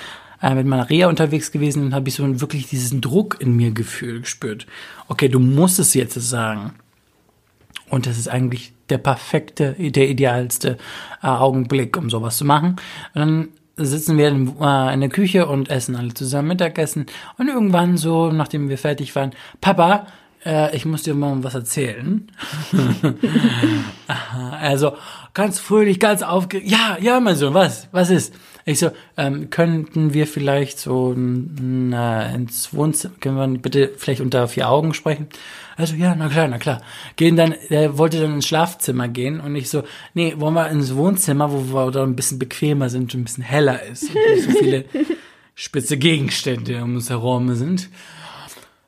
äh, mit Maria unterwegs gewesen und habe ich so wirklich diesen Druck in mir gefühlt, gespürt. Okay, du musst es jetzt sagen. Und das ist eigentlich der perfekte, der idealste äh, Augenblick, um sowas zu machen. Und dann sitzen wir in, äh, in der Küche und essen alle zusammen Mittagessen. Und irgendwann so, nachdem wir fertig waren, Papa, äh, ich muss dir mal was erzählen. [LAUGHS] Also ganz fröhlich, ganz aufgeregt. Ja, ja, mein Sohn, was? Was ist? Ich so, ähm, könnten wir vielleicht so n- äh, ins Wohnzimmer, können wir bitte vielleicht unter vier Augen sprechen? Also ja, na klar, na klar. Gehen dann, er wollte dann ins Schlafzimmer gehen und ich so, nee, wollen wir ins Wohnzimmer, wo wir da ein bisschen bequemer sind ein bisschen heller ist und nicht so viele [LAUGHS] spitze Gegenstände um uns herum sind.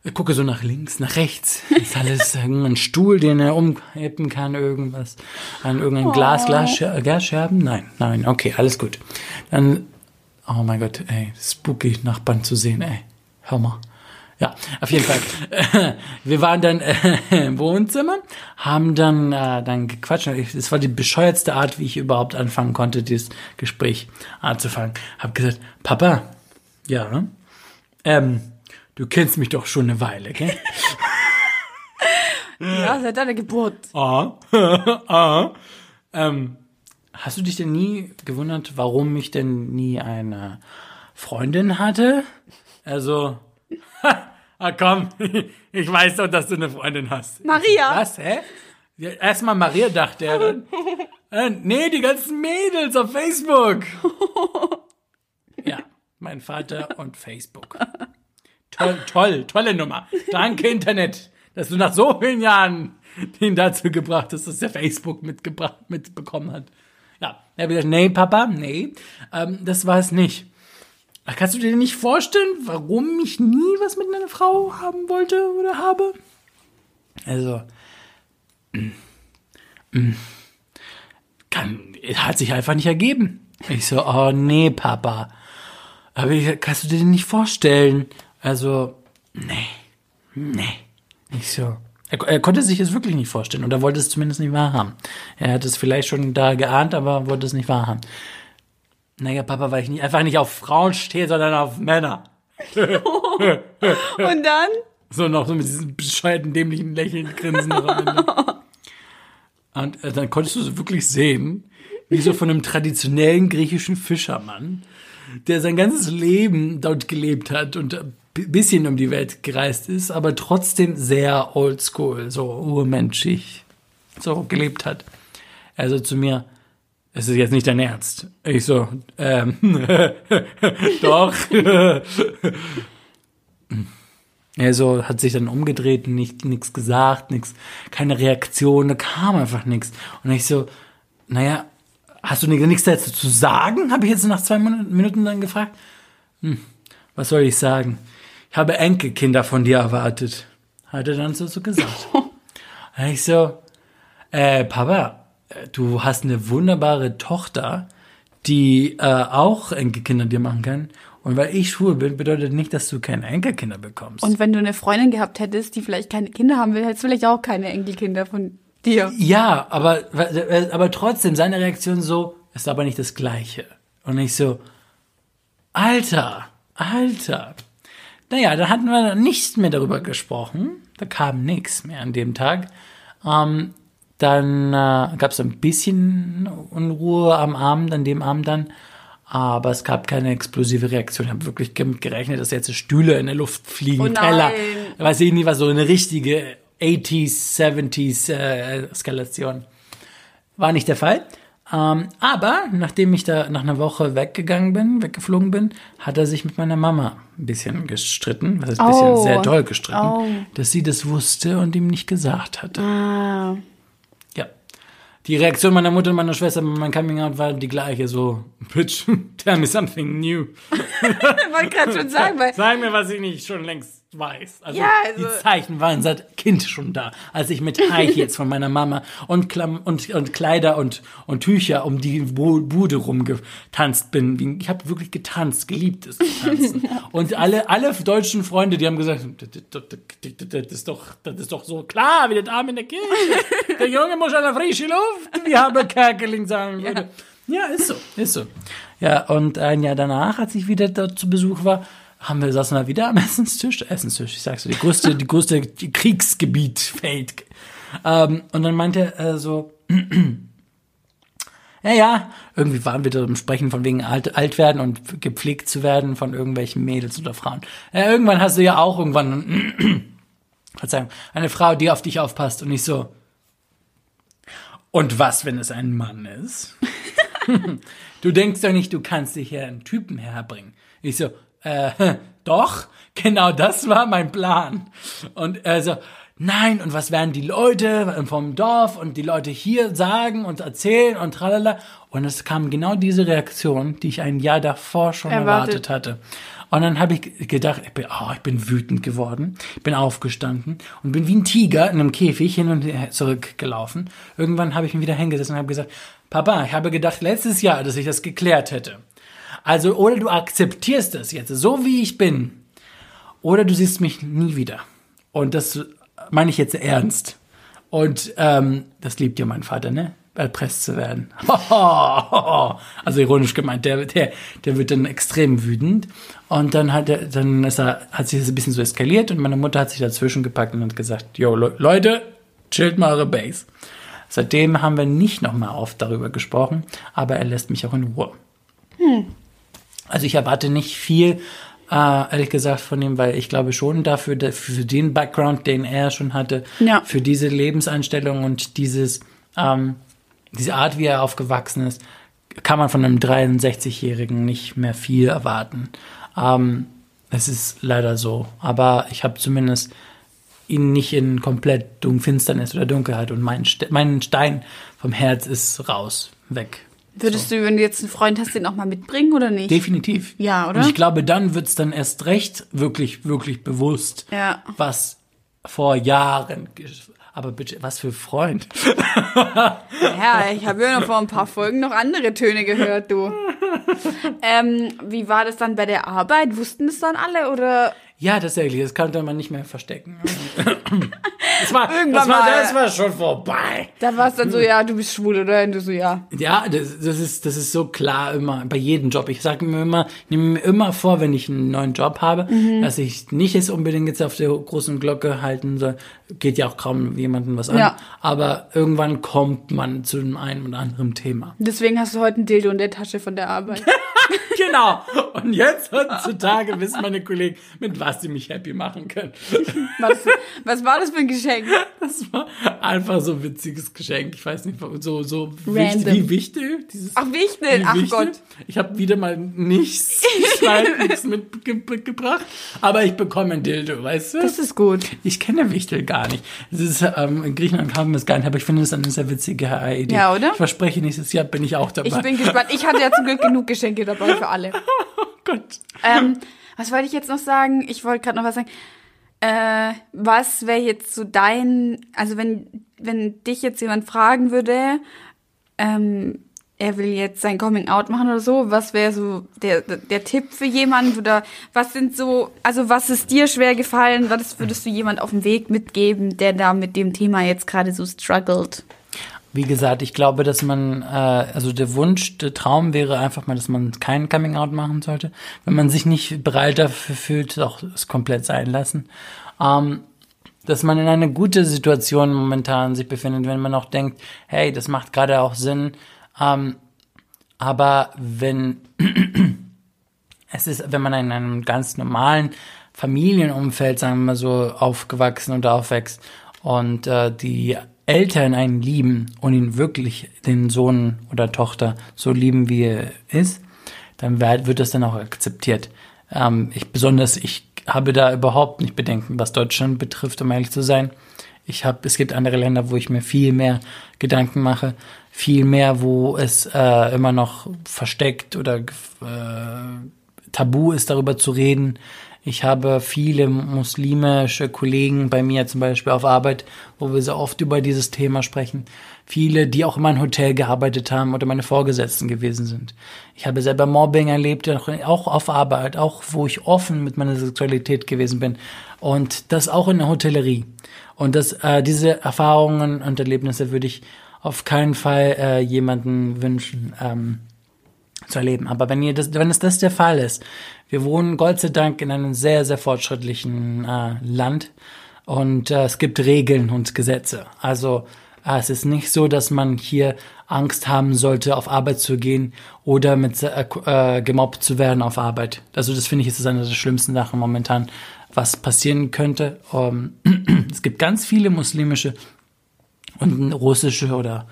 Ich gucke so nach links, nach rechts. Ist alles [LAUGHS] ein Stuhl, den er umheben kann, irgendwas. An irgendein Glas, Glas, Glasscherben? Nein, nein, okay, alles gut. Dann, oh mein Gott, ey, spooky Nachbarn zu sehen, ey. Hör mal. Ja, auf jeden Fall. [LAUGHS] Wir waren dann äh, [LAUGHS] im Wohnzimmer, haben dann, äh, dann gequatscht. Es war die bescheuertste Art, wie ich überhaupt anfangen konnte, dieses Gespräch anzufangen. Hab gesagt, Papa, ja, ähm, du kennst mich doch schon eine Weile, gell? [LAUGHS] Ja, seit deiner Geburt. Ah, [LAUGHS] ah. Ähm, hast du dich denn nie gewundert, warum ich denn nie eine Freundin hatte? Also, [LAUGHS] ah komm, ich weiß doch, dass du eine Freundin hast. Maria. Was, hä? Erstmal Maria dachte er dann. Äh, nee, die ganzen Mädels auf Facebook. Ja, mein Vater und Facebook. Toll, toll, tolle Nummer. Danke, Internet, dass du nach so vielen Jahren ihn dazu gebracht hast, dass er Facebook mitgebracht, mitbekommen hat. Ja, er hat gesagt, nee, Papa, nee, ähm, das war es nicht. Kannst du dir nicht vorstellen, warum ich nie was mit einer Frau haben wollte oder habe? Also, mm, mm, kann, hat sich einfach nicht ergeben. Ich so, oh nee, Papa. Aber ich, kannst du dir nicht vorstellen? Also, nee, nee. Ich so, er, er konnte sich es wirklich nicht vorstellen und er wollte es zumindest nicht wahrhaben. Er hat es vielleicht schon da geahnt, aber wollte es nicht wahrhaben. Naja, Papa, weil ich nicht, einfach nicht auf Frauen stehe, sondern auf Männer. [LAUGHS] Und dann? So noch so mit diesem bescheuerten, dämlichen Lächeln, Grinsen. noch am Ende. Und äh, dann konntest du so wirklich sehen, wie so von einem traditionellen griechischen Fischermann, der sein ganzes Leben dort gelebt hat und ein bisschen um die Welt gereist ist, aber trotzdem sehr oldschool, so urmenschig, so gelebt hat. Also zu mir, es ist jetzt nicht dein Ernst. Ich so, ähm, [LAUGHS] doch. [LAUGHS] Er so hat sich dann umgedreht, nicht nichts gesagt, nichts, keine Reaktion, da kam einfach nichts. Und ich so, naja, hast du ni- nichts dazu zu sagen? Habe ich jetzt nach zwei Min- Minuten dann gefragt. Hm, was soll ich sagen? Ich habe Enkelkinder von dir erwartet, hat er dann so, so gesagt. [LAUGHS] Und ich so, äh, Papa, äh, du hast eine wunderbare Tochter, die äh, auch Enkelkinder dir machen kann. Und weil ich schwul bin, bedeutet nicht, dass du keine Enkelkinder bekommst. Und wenn du eine Freundin gehabt hättest, die vielleicht keine Kinder haben will, hättest du vielleicht auch keine Enkelkinder von dir. Ja, aber, aber trotzdem, seine Reaktion so, ist aber nicht das Gleiche. Und ich so, Alter, Alter. Naja, da hatten wir nichts mehr darüber gesprochen. Da kam nichts mehr an dem Tag. Ähm, dann äh, gab es ein bisschen Unruhe am Abend, an dem Abend dann. Aber es gab keine explosive Reaktion. Ich habe wirklich damit gerechnet, dass jetzt Stühle in der Luft fliegen, Oh. Teller. Weiß ich nicht, was so eine richtige 80s, 70s äh, Eskalation. War nicht der Fall. Ähm, aber nachdem ich da nach einer Woche weggegangen bin, weggeflogen bin, hat er sich mit meiner Mama ein bisschen gestritten. Was heißt ein bisschen Oh. sehr doll gestritten. Oh. Dass sie das wusste und ihm nicht gesagt hatte. Ah. Ja. Die Reaktion meiner Mutter und meiner Schwester bei meinem Coming Out war die gleiche. So, Bitch, [LAUGHS] tell me something new. [LAUGHS] Ich wollte gerade schon sagen, weil Sag mir, was ich nicht schon längst weiß. Also, Ja, also- die Zeichen waren seit Kind schon da, als ich mit High Heels [LAUGHS] von meiner Mama und, Klam und, und Kleider und, und Tücher um die Bu- Bude rumgetanzt bin. Ich habe wirklich getanzt, geliebt es zu tanzen. [LAUGHS] Und alle, alle deutschen Freunde, die haben gesagt, das, ist doch, das ist doch so klar, wie der Dame in der Kirche. [LAUGHS] Der Junge muss an der frischen Luft, wie habe Kerkeling sagen würde. Ja, ist so, ist so. Ja, und ein Jahr danach, als ich wieder dort zu Besuch war, haben wir saßen wir wieder am Essenstisch, Essenstisch, ich sag's dir, die größte, die größte Kriegsgebiet fällt. Ähm, und dann meinte er so, [CLEARS THROAT] ja, ja, irgendwie waren wir da im Sprechen von wegen alt, alt werden und gepflegt zu werden von irgendwelchen Mädels oder Frauen. Ja, irgendwann hast du ja auch irgendwann, [CLEARS THROAT] Verzeihung, eine Frau, die auf dich aufpasst und nicht so. Und was, wenn es ein Mann ist? [LAUGHS] du denkst doch nicht, du kannst dich hier einen Typen herbringen. Ich so, äh, [LAUGHS] doch, genau das war mein Plan. Und er so, nein, und was werden die Leute vom Dorf und die Leute hier sagen und erzählen und tralala. Und es kam genau diese Reaktion, die ich ein Jahr davor schon Erwartet. erwartet hatte. Und dann habe ich gedacht, ich bin, oh, ich bin wütend geworden, bin aufgestanden und bin wie ein Tiger in einem Käfig hin und her zurückgelaufen. Irgendwann habe ich mich wieder hingesessen und habe gesagt, Papa, ich habe gedacht letztes Jahr, dass ich das geklärt hätte. Also, oder du akzeptierst das jetzt, so wie ich bin, oder du siehst mich nie wieder. Und das meine ich jetzt ernst. Und ähm, das liebt ja mein Vater, ne? Erpresst zu werden. [LAUGHS] also ironisch gemeint, der, der, der wird dann extrem wütend. Und dann hat er, dann ist er, hat sich das ein bisschen so eskaliert und meine Mutter hat sich dazwischen gepackt und hat gesagt, yo, Le Leute, chillt mal eure Base. Seitdem haben wir nicht nochmal oft darüber gesprochen, aber er lässt mich auch in Ruhe. Also ich erwarte nicht viel äh, ehrlich gesagt, von ihm, weil ich glaube schon dafür, da- für den Background, den er schon hatte, Ja. für diese Lebenseinstellung und dieses, ähm, diese Art, wie er aufgewachsen ist, kann man von einem 63-Jährigen nicht mehr viel erwarten. Ähm, es ist leider so. Aber ich habe zumindest ihn nicht in komplett Finsternis oder Dunkelheit und mein, Ste mein Stein vom Herz ist raus, weg. Würdest du, wenn du jetzt einen Freund hast, den auch mal mitbringen oder nicht? Definitiv. Ja, oder? Und ich glaube, dann wird's dann erst recht wirklich, wirklich bewusst, Ja. was vor Jahren. Aber bitte, was für Freund. [LAUGHS] Ja, ich habe ja noch vor ein paar Folgen noch andere Töne gehört, du. [LAUGHS] ähm, wie war das dann bei der Arbeit? Wussten das dann alle oder? Ja, tatsächlich, das konnte man nicht mehr verstecken. [LAUGHS] das, war, Irgendwann das, war, mal. das war schon vorbei. Da war es dann so, ja, du bist schwul oder? Und du so, ja. Ja, das, das, ist, das ist so klar immer, bei jedem Job. Ich sage mir immer, nehme mir immer vor, wenn ich einen neuen Job habe, Mhm. dass ich nicht jetzt unbedingt jetzt auf der großen Glocke halten soll. Geht ja auch kaum jemandem was an. Ja. Aber irgendwann kommt man zu einem einen oder anderen Thema. Deswegen hast du heute ein Dildo in der Tasche von der Arbeit. [LAUGHS] Genau. [LAUGHS] Und jetzt heutzutage wissen meine Kollegen, mit was sie mich happy machen können. [LAUGHS] Was, was war das für ein Geschenk? Das war einfach so ein witziges Geschenk. Ich weiß nicht, so, so wichtig, wie wichtig. Dieses Ach, Wichtel. Wie Ach. Gott. Ich habe wieder mal nichts [LAUGHS] Gescheites mitgebracht, aber ich bekomme ein Dildo, weißt du? Das ist gut. ich kenne Wichtel gar nicht. Es ist, ähm, in Griechenland haben wir es gar nicht, aber ich finde es eine sehr witzige Idee. Ja, oder? Ich verspreche, nächstes Jahr bin ich auch dabei. Ich bin gespannt. Ich hatte ja zum Glück genug Geschenke dabei für alle. [LAUGHS] oh Gott. Ähm, was wollte ich jetzt noch sagen? Ich wollte gerade noch was sagen. Äh, was wäre jetzt so dein, also wenn, wenn dich jetzt jemand fragen würde, ähm, er will jetzt sein Coming Out machen oder so, was wäre so der, der, Tipp für jemanden oder was sind so, also was ist dir schwer gefallen, was würdest du jemand auf dem Weg mitgeben, der da mit dem Thema jetzt gerade so struggelt? Wie gesagt, ich glaube, dass man, äh, also der Wunsch, der Traum wäre einfach mal, dass man kein Coming Out machen sollte. Wenn man sich nicht bereit dafür fühlt, auch es komplett sein lassen. Ähm, dass man in einer guten Situation momentan sich befindet, wenn man auch denkt, hey, das macht gerade auch Sinn. Ähm, aber wenn [CLEARS THROAT] es ist, wenn man in einem ganz normalen Familienumfeld, sagen wir mal so, aufgewachsen und aufwächst und äh, die Eltern einen lieben und ihn wirklich den Sohn oder Tochter so lieben, wie er ist, dann wird, das dann auch akzeptiert. Ähm, ich besonders, ich habe da überhaupt nicht Bedenken, was Deutschland betrifft, um ehrlich zu sein. Ich habe, es gibt andere Länder, wo ich mir viel mehr Gedanken mache, viel mehr, wo es äh, immer noch versteckt oder äh, tabu ist, darüber zu reden. Ich habe viele muslimische Kollegen bei mir zum Beispiel auf Arbeit, wo wir so oft über dieses Thema sprechen. Viele, die auch in meinem Hotel gearbeitet haben oder meine Vorgesetzten gewesen sind. Ich habe selber Mobbing erlebt, auch auf Arbeit, auch wo ich offen mit meiner Sexualität gewesen bin. Und das auch in der Hotellerie. Und das, äh, diese Erfahrungen und Erlebnisse würde ich auf keinen Fall äh, jemanden wünschen. Ähm, zu erleben. Aber wenn ihr das, wenn es das der Fall ist, wir wohnen Gott sei Dank in einem sehr, sehr fortschrittlichen äh, Land und äh, es gibt Regeln und Gesetze. Also äh, es ist nicht so, dass man hier Angst haben sollte, auf Arbeit zu gehen oder mit äh, äh, gemobbt zu werden auf Arbeit. Also das finde ich ist eine der schlimmsten Sachen momentan, was passieren könnte. Um, [CLEARS THROAT] es gibt ganz viele muslimische und russische oder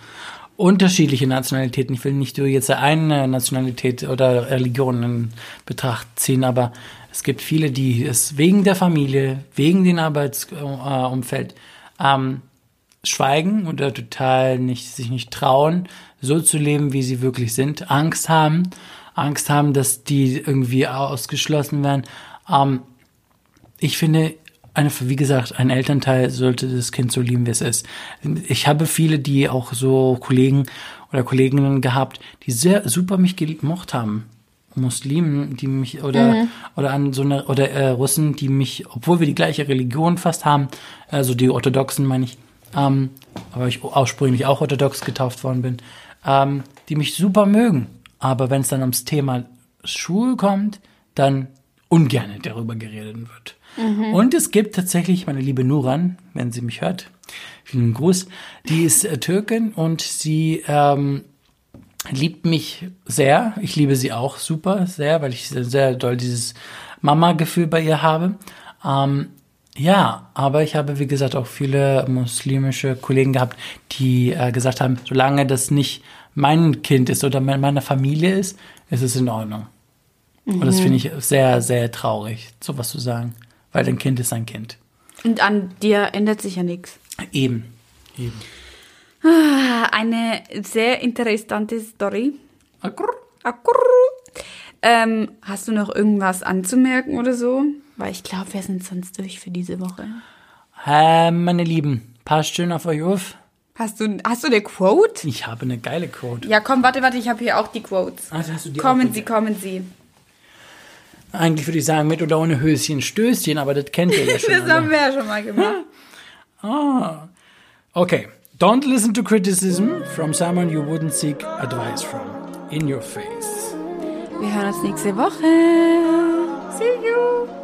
unterschiedliche Nationalitäten. Ich will nicht nur jetzt eine Nationalität oder Religion in Betracht ziehen, aber es gibt viele, die es wegen der Familie, wegen dem Arbeitsumfeld ähm, schweigen oder total nicht, sich nicht trauen, so zu leben, wie sie wirklich sind, Angst haben, Angst haben, dass die irgendwie ausgeschlossen werden. Ähm, ich finde, eine, wie gesagt, ein Elternteil sollte das Kind so lieben, wie es ist. Ich habe viele, die auch so Kollegen oder Kolleginnen gehabt, die sehr super mich gemocht haben. Muslimen, die mich oder oder an so eine oder äh, Russen, die mich, obwohl wir die gleiche Religion fast haben, also die Orthodoxen meine ich, ähm, aber ich ursprünglich auch orthodox getauft worden bin, ähm, die mich super mögen. Aber wenn es dann ums Thema Schul kommt, dann ungern darüber geredet wird. Und es gibt tatsächlich meine liebe Nuran, wenn sie mich hört, vielen Gruß, die ist äh, Türkin und sie ähm, liebt mich sehr. Ich liebe sie auch super sehr, weil ich sehr, sehr doll dieses Mama-Gefühl bei ihr habe. Ähm, ja, aber ich habe, wie gesagt, auch viele muslimische Kollegen gehabt, die äh, gesagt haben, solange das nicht mein Kind ist oder me- meine Familie ist, ist es in Ordnung. Und das finde ich sehr, sehr traurig, sowas zu sagen. Weil ein Kind ist ein Kind. Und an dir ändert sich ja nichts. Eben. Eben. Eine sehr interessante Story. Akrr. Akurr. Ähm, hast du noch irgendwas anzumerken oder so? Weil ich glaube, wir sind sonst durch für diese Woche. Äh, meine Lieben, passt schön auf euch auf. Hast du, hast du eine Quote? Ich habe eine geile Quote. Ja, komm, warte, warte, ich habe hier auch die Quotes. Also hast du die Kommen auch Sie, kommen Sie. Eigentlich würde ich sagen, mit oder ohne Höschen, Stößchen, aber das kennt ihr ja [LAUGHS] schon. Das alle. haben wir ja schon mal gemacht. [LAUGHS] Okay. Don't listen to criticism from someone you wouldn't seek advice from. In your face. Wir hören uns nächste Woche. See you.